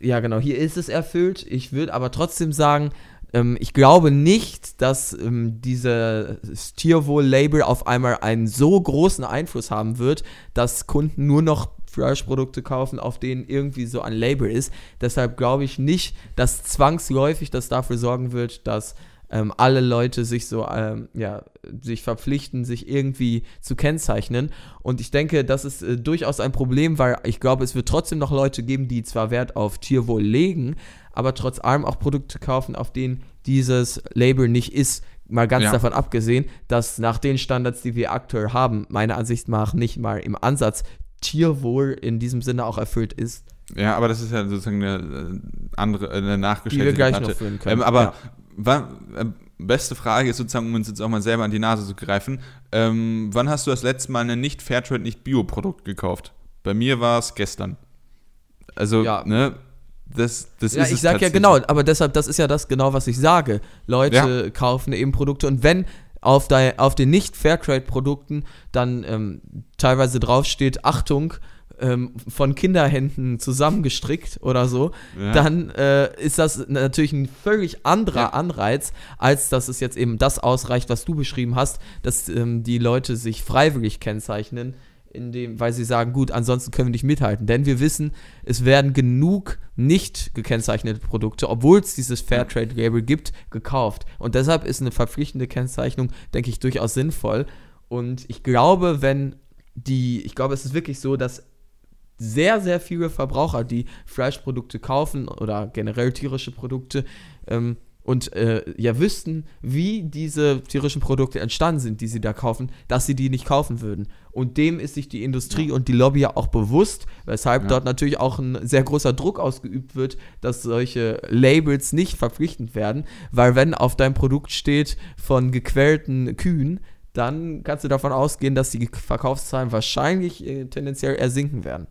ja genau, hier ist es erfüllt. Ich würde aber trotzdem sagen, ähm, ich glaube nicht, dass ähm, dieses Tierwohl-Label auf einmal einen so großen Einfluss haben wird, dass Kunden nur noch Fleischprodukte kaufen, auf denen irgendwie so ein Label ist. Deshalb glaube ich nicht, dass zwangsläufig das dafür sorgen wird, dass ähm, alle Leute sich so, ähm, ja, sich verpflichten, sich irgendwie zu kennzeichnen. Und ich denke, das ist äh, durchaus ein Problem, weil ich glaube, es wird trotzdem noch Leute geben, die zwar Wert auf Tierwohl legen, aber trotz allem auch Produkte kaufen, auf denen dieses Label nicht ist. Mal ganz Ja. davon abgesehen, dass nach den Standards, die wir aktuell haben, meiner Ansicht nach nicht mal im Ansatz Tierwohl in diesem Sinne auch erfüllt ist. Ja, aber das ist ja sozusagen eine äh, andere, eine nachgestellte Die wir gleich Debatte. noch führen können, Ähm, aber ja. Äh, beste Frage ist sozusagen, um uns jetzt auch mal selber an die Nase zu greifen. Ähm, wann hast du das letzte Mal ein nicht Fairtrade, nicht Bio-Produkt gekauft? Bei mir war es gestern. Also, Ja. ne, das, das Ja, ist ich es sag ja genau, aber deshalb, das ist ja das genau, was ich sage. Leute kaufen eben Produkte und wenn auf, de, auf den Nicht-Fairtrade-Produkten dann ähm, teilweise draufsteht, Achtung, ähm, von Kinderhänden zusammengestrickt oder so, Ja. dann äh, ist das natürlich ein völlig anderer Ja. Anreiz, als dass es jetzt eben das ausreicht, was du beschrieben hast, dass ähm, die Leute sich freiwillig kennzeichnen, indem, weil sie sagen, gut, ansonsten können wir nicht mithalten. Denn wir wissen, es werden genug nicht gekennzeichnete Produkte, obwohl es dieses Fairtrade-Label gibt, gekauft. Und deshalb ist eine verpflichtende Kennzeichnung, denke ich, durchaus sinnvoll. Und ich glaube, wenn die, ich glaube, es ist wirklich so, dass sehr, sehr viele Verbraucher, die Fleischprodukte kaufen oder generell tierische Produkte ähm, und äh, ja wüssten, wie diese tierischen Produkte entstanden sind, die sie da kaufen, dass sie die nicht kaufen würden. Und dem ist sich die Industrie und die Lobby ja auch bewusst, weshalb Ja. dort natürlich auch ein sehr großer Druck ausgeübt wird, dass solche Labels nicht verpflichtend werden, weil wenn auf deinem Produkt steht von gequälten Kühen, dann kannst du davon ausgehen, dass die Verkaufszahlen wahrscheinlich äh, tendenziell eher sinken werden.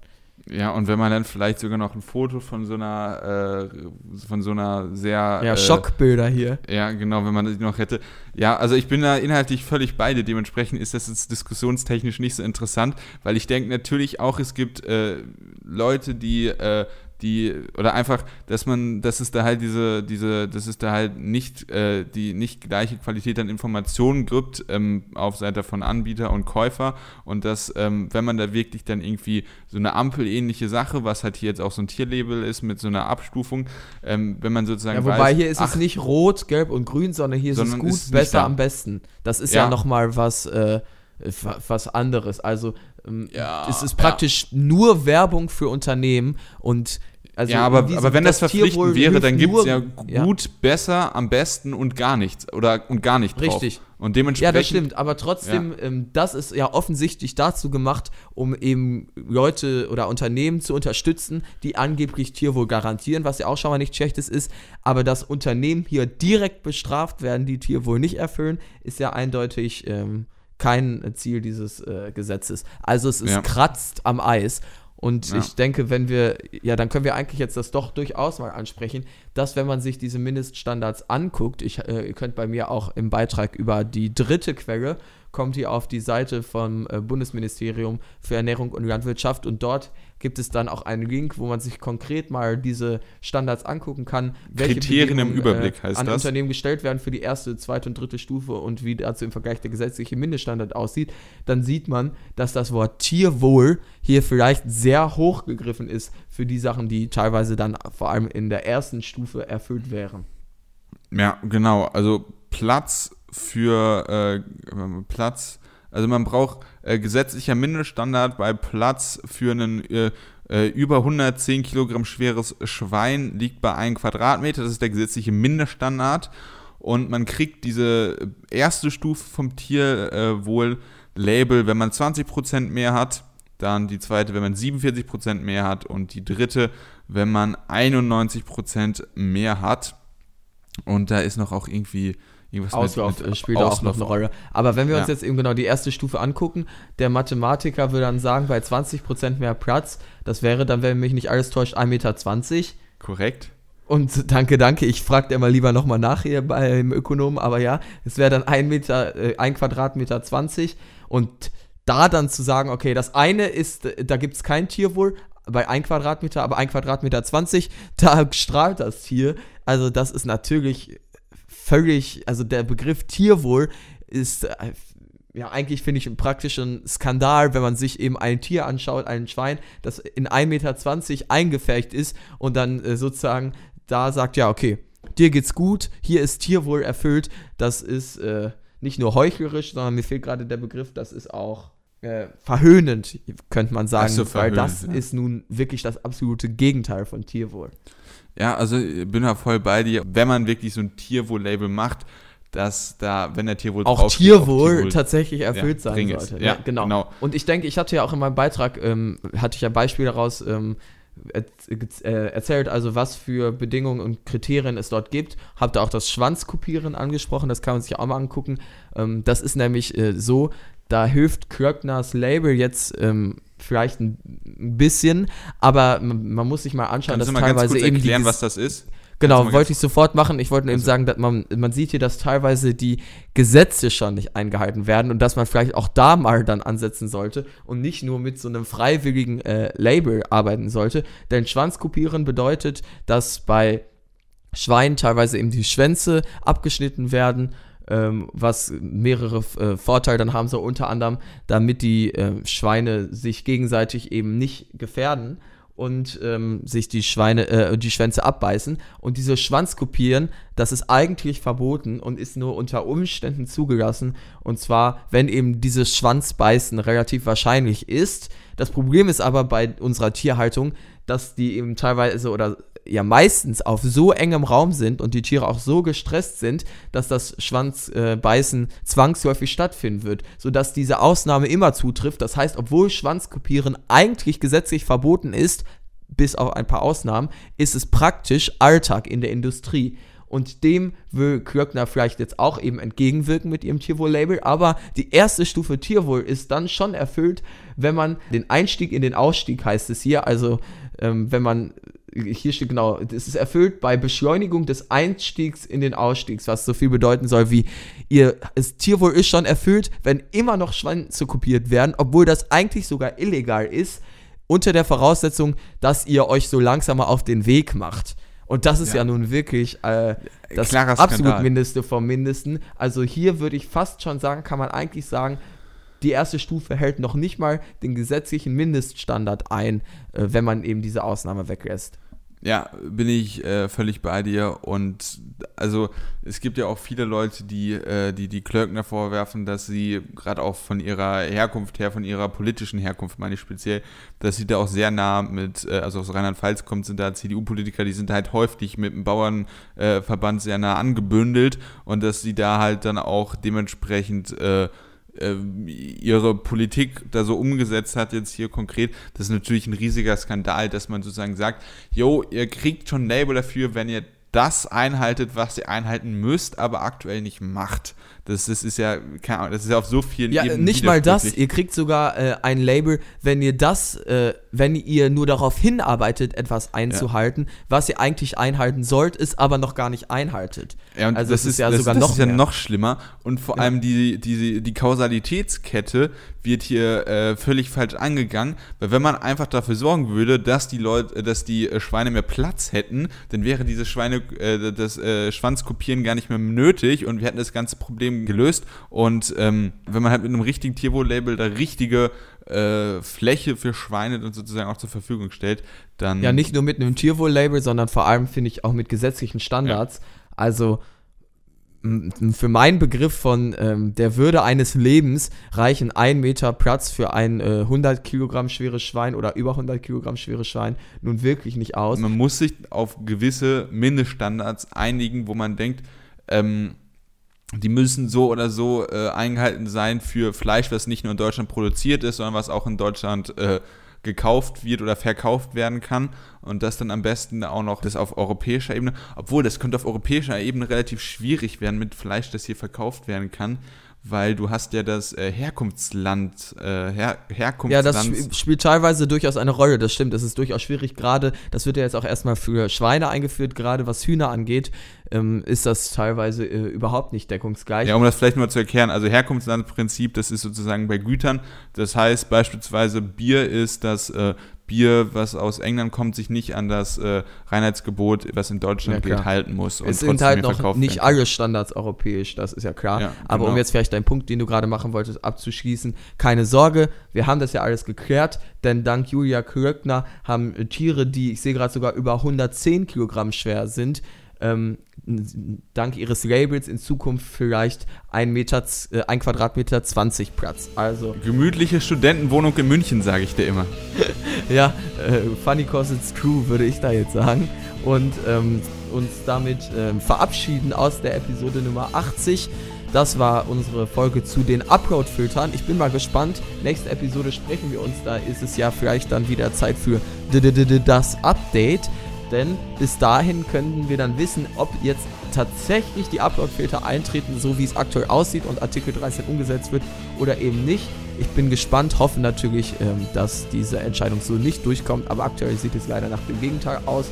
Ja, und wenn man dann vielleicht sogar noch ein Foto von so einer, äh, von so einer sehr. Ja, äh, Schockbilder hier. Ja, genau, wenn man das noch hätte. Ja, also ich bin da inhaltlich völlig beide. Dementsprechend ist das jetzt diskussionstechnisch nicht so interessant, weil ich denke natürlich auch, es gibt äh, Leute, die, äh, die, oder einfach, dass man, dass es da halt diese, diese, dass es da halt nicht, äh, die nicht gleiche Qualität an Informationen gibt ähm, auf Seite von Anbieter und Käufer und dass, ähm, wenn man da wirklich dann irgendwie so eine Ampelähnliche Sache, was halt hier jetzt auch so ein Tierlabel ist mit so einer Abstufung, ähm, wenn man sozusagen Ja, wobei weiß, hier ist ach, es nicht rot, gelb und grün, sondern hier ist Sondern es gut, ist besser, am besten. Das ist ja, Ja. nochmal was, äh, was anderes. Also ähm, Ja, es ist praktisch nur Werbung für Unternehmen und also ja, aber, aber wenn das, verpflichtend wäre, dann gibt es ja gut, besser, am besten und gar nichts. Oder und gar nicht drauf. Richtig. Und Ja, dementsprechend. das stimmt, aber trotzdem, ähm, das ist ja offensichtlich dazu gemacht, um eben Leute oder Unternehmen zu unterstützen, die angeblich Tierwohl garantieren, was ja auch schon mal nicht schlechtes ist, aber dass Unternehmen hier direkt bestraft werden, die Tierwohl nicht erfüllen, ist ja eindeutig ähm, kein Ziel dieses äh, Gesetzes. Also es ist Ja. kratzt am Eis. Und Ja. ich denke, wenn wir, ja, dann können wir eigentlich jetzt das doch durchaus mal ansprechen, dass wenn man sich diese Mindeststandards anguckt, ich, äh, ihr könnt bei mir auch im Beitrag über die dritte Quelle, kommt ihr auf die Seite vom äh, Bundesministerium für Ernährung und Landwirtschaft und dort gibt es dann auch einen Link, wo man sich konkret mal diese Standards angucken kann. Kriterien im Bedingungen, Überblick heißt an das. Unternehmen gestellt werden für die erste, zweite und dritte Stufe und wie dazu im Vergleich der gesetzliche Mindeststandard aussieht, dann sieht man, dass das Wort Tierwohl hier vielleicht sehr hoch gegriffen ist für die Sachen, die teilweise dann vor allem in der ersten Stufe erfüllt wären. Ja, genau. Also Platz für äh, Platz, also man braucht äh, gesetzlicher Mindeststandard bei Platz für ein äh, äh, über 110 Kilogramm schweres Schwein liegt bei 1 Quadratmeter. Das ist der gesetzliche Mindeststandard. Und man kriegt diese erste Stufe vom Tierwohl-Label, wenn man 20% mehr hat. Dann die zweite, wenn man 47% mehr hat. Und die dritte, wenn man 91% mehr hat. Und da ist noch auch irgendwie irgendwas Auslauf mit, äh, spielt da auch noch eine Auslauf. Rolle. Aber wenn wir uns Ja. jetzt eben genau die erste Stufe angucken, der Mathematiker würde dann sagen, bei 20% mehr Platz, das wäre dann, wenn mich nicht alles täuscht, 1,20 Meter. Korrekt. Und danke, danke, ich frage mal lieber nochmal nach hier beim Ökonomen, aber ja, es wäre dann 1 Meter, äh, 1 Quadratmeter 20 und da dann zu sagen, okay, das eine ist, äh, da gibt es kein Tierwohl bei 1 Quadratmeter, aber 1 Quadratmeter 20, da strahlt das Tier. Also das ist natürlich völlig, also der Begriff Tierwohl ist äh, ja, eigentlich finde ich praktisch ein Skandal, wenn man sich eben ein Tier anschaut, ein Schwein, das in 1,20 Meter eingefärbt ist und dann äh, sozusagen da sagt, ja, okay, dir geht's gut, hier ist Tierwohl erfüllt. Das ist äh, nicht nur heuchlerisch, sondern mir fehlt gerade der Begriff, das ist auch äh, verhöhnend, könnte man sagen, so, weil das ja. ist nun wirklich das absolute Gegenteil von Tierwohl. Ja, also ich bin da voll bei dir. Wenn man wirklich so ein Tierwohl-Label macht, dass da, wenn der Tierwohl auch draufsteht, Tierwohl tatsächlich erfüllt ja, sein sollte. Ja, Ja, genau. genau. Und ich denke, ich hatte ja auch in meinem Beitrag, ähm, hatte ich ja Beispiele daraus ähm, äh, erzählt, also was für Bedingungen und Kriterien es dort gibt. Habt ihr auch das Schwanzkopieren angesprochen, das kann man sich auch mal angucken. Ähm, das ist nämlich äh, so, da hilft Klöckners Label jetzt ähm, vielleicht ein bisschen, aber man, man muss sich mal anschauen, Kannst du dass mal ganz teilweise kurz eben erklären, was das ist? Genau, du mal wollte ich sofort machen. Ich wollte nur eben Also- sagen, dass man, man sieht hier, dass teilweise die Gesetze schon nicht eingehalten werden und dass man vielleicht auch da mal dann ansetzen sollte und nicht nur mit so einem freiwilligen äh, Label arbeiten sollte. Denn Schwanzkopieren bedeutet, dass bei Schweinen teilweise eben die Schwänze abgeschnitten werden, ähm, was mehrere äh, Vorteile dann haben soll, unter anderem, damit die äh, Schweine sich gegenseitig eben nicht gefährden und ähm, sich die Schweine, äh, die Schwänze abbeißen. Und diese Schwanzkopieren, das ist eigentlich verboten und ist nur unter Umständen zugelassen. Und zwar, wenn eben dieses Schwanzbeißen relativ wahrscheinlich ist. Das Problem ist aber bei unserer Tierhaltung, dass die eben teilweise oder ja meistens auf so engem Raum sind und die Tiere auch so gestresst sind, dass das Schwanzbeißen zwangsläufig stattfinden wird, sodass diese Ausnahme immer zutrifft. Das heißt, obwohl Schwanzkopieren eigentlich gesetzlich verboten ist, bis auf ein paar Ausnahmen, ist es praktisch Alltag in der Industrie. Und dem will Klöckner vielleicht jetzt auch eben entgegenwirken mit ihrem Tierwohl-Label. Aber die erste Stufe Tierwohl ist dann schon erfüllt, wenn man den Einstieg in den Ausstieg heißt es hier. Also ähm, wenn man hier steht genau, es ist erfüllt bei Beschleunigung des Einstiegs in den Ausstiegs, was so viel bedeuten soll wie ihr das Tierwohl ist schon erfüllt, wenn immer noch Schwanze kopiert werden, obwohl das eigentlich sogar illegal ist, unter der Voraussetzung, dass ihr euch so langsam mal auf den Weg macht. Und das ist ja, Ja. nun wirklich äh, das Klarer absolut Skandal. Mindeste vom Mindesten. Also hier würde ich fast schon sagen, kann man eigentlich sagen, die erste Stufe hält noch nicht mal den gesetzlichen Mindeststandard ein, äh, wenn man eben diese Ausnahme weglässt. Ja, bin ich äh, völlig bei dir. Und also es gibt ja auch viele Leute, die äh, die, die Klöckner vorwerfen, dass sie gerade auch von ihrer Herkunft her, von ihrer politischen Herkunft meine ich speziell, dass sie da auch sehr nah mit, äh, also aus Rheinland-Pfalz kommt, sind da CDU-Politiker, die sind halt häufig mit dem Bauernverband äh, sehr nah angebündelt und dass sie da halt dann auch dementsprechend äh, ihre Politik da so umgesetzt hat, jetzt hier konkret, das ist natürlich ein riesiger Skandal, dass man sozusagen sagt, jo, ihr kriegt schon Label dafür, wenn ihr das einhaltet, was ihr einhalten müsst, aber aktuell nicht macht. Das, das ist ja, keine Ahnung, das ist ja auf so vielen Ja, Ebenen nicht mal das. Ihr kriegt sogar äh, ein Label, wenn ihr das, äh, wenn ihr nur darauf hinarbeitet, etwas einzuhalten, was ihr eigentlich einhalten sollt, ist aber noch gar nicht einhaltet. Ja, und also das es ist ja das, sogar das noch ist ja noch schlimmer. Und vor Ja. allem die, die, die Kausalitätskette wird hier äh, völlig falsch angegangen, weil wenn man einfach dafür sorgen würde, dass die Leute, dass die äh, Schweine mehr Platz hätten, dann wäre dieses Schweine, äh, das äh, Schwanzkopieren gar nicht mehr nötig und wir hätten das ganze Problem gelöst. Und ähm, wenn man halt mit einem richtigen Tierwohl-Label da richtige äh, Fläche für Schweine dann sozusagen auch zur Verfügung stellt, dann Ja, nicht nur mit einem Tierwohl-Label, sondern vor allem, finde ich, auch mit gesetzlichen Standards. Also m- m- für meinen Begriff von ähm, der Würde eines Lebens reichen ein Meter Platz für ein äh, 100 Kilogramm schweres Schwein oder über 100 Kilogramm schweres Schwein nun wirklich nicht aus. Man muss sich auf gewisse Mindeststandards einigen, wo man denkt, ähm, die müssen so oder so äh, eingehalten sein für Fleisch, was nicht nur in Deutschland produziert ist, sondern was auch in Deutschland äh, gekauft wird oder verkauft werden kann. Und das dann am besten auch noch das auf europäischer Ebene. Obwohl, das könnte auf europäischer Ebene relativ schwierig werden mit Fleisch, das hier verkauft werden kann. Weil du hast ja das äh, Herkunftsland, äh, Her Ja, Herkunftsland. das sp spielt teilweise durchaus eine Rolle, das stimmt. Das ist durchaus schwierig. Gerade, das wird ja jetzt auch erstmal für Schweine eingeführt, gerade was Hühner angeht, ähm, ist das teilweise äh, überhaupt nicht deckungsgleich. Ja, um das vielleicht mal zu erklären, also Herkunftslandprinzip, das ist sozusagen bei Gütern. Das heißt beispielsweise Bier ist das äh, Bier, was aus England kommt, sich nicht an das äh, Reinheitsgebot, was in Deutschland Ja, gilt, halten muss. es sind halt noch nicht alle Standards europäisch, das ist ja klar. Ja, Aber genau. um jetzt vielleicht deinen Punkt, den du gerade machen wolltest, abzuschließen, keine Sorge, wir haben das ja alles geklärt, denn dank Julia Kröckner haben Tiere, die, ich sehe gerade sogar über 110 Kilogramm schwer sind, ähm, dank ihres Labels in Zukunft vielleicht ein, Meter, äh, ein Quadratmeter 20 Platz. Also. Gemütliche Studentenwohnung in München, sage ich dir immer. ja, äh, funny cause it's true, würde ich da jetzt sagen. Und ähm, uns damit ähm, verabschieden aus der Episode Nummer 80. Das war unsere Folge zu den Upload-Filtern. Ich bin mal gespannt. Nächste Episode sprechen wir uns. Da ist es ja vielleicht dann wieder Zeit für das Update. Denn bis dahin könnten wir dann wissen, ob jetzt tatsächlich die Upload-Filter eintreten, so wie es aktuell aussieht und Artikel 13 umgesetzt wird oder eben nicht. Ich bin gespannt, hoffe natürlich, ähm, dass diese Entscheidung so nicht durchkommt, aber aktuell sieht es leider nach dem Gegenteil aus.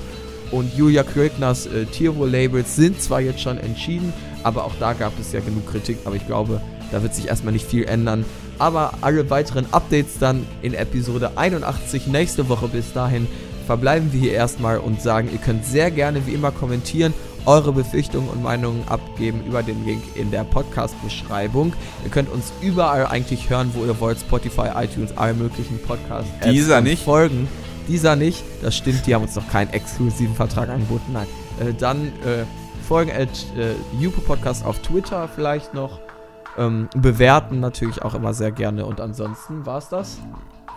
Und Julia Krögners äh, Tierwohl-Labels sind zwar jetzt schon entschieden, aber auch da gab es ja genug Kritik, aber ich glaube, da wird sich erstmal nicht viel ändern. Aber alle weiteren Updates dann in Episode 81 nächste Woche. Bis dahin verbleiben wir hier erstmal und sagen, ihr könnt sehr gerne wie immer kommentieren, eure Befürchtungen und Meinungen abgeben über den Link in der Podcast-Beschreibung. Ihr könnt uns überall eigentlich hören, wo ihr wollt. Spotify, iTunes, alle möglichen Podcasts. Dieser nicht. Folgen. Dieser nicht. Das stimmt, die haben uns noch keinen exklusiven Vertrag angeboten. Nein. Äh, dann äh, folgen at äh, Podcast auf Twitter vielleicht noch. Ähm, bewerten natürlich auch immer sehr gerne. Und ansonsten war es das.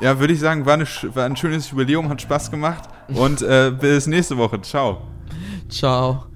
Ja, würde ich sagen, war, eine, war ein schönes Jubiläum, hat Spaß gemacht. Und äh, bis nächste Woche. Ciao. Ciao.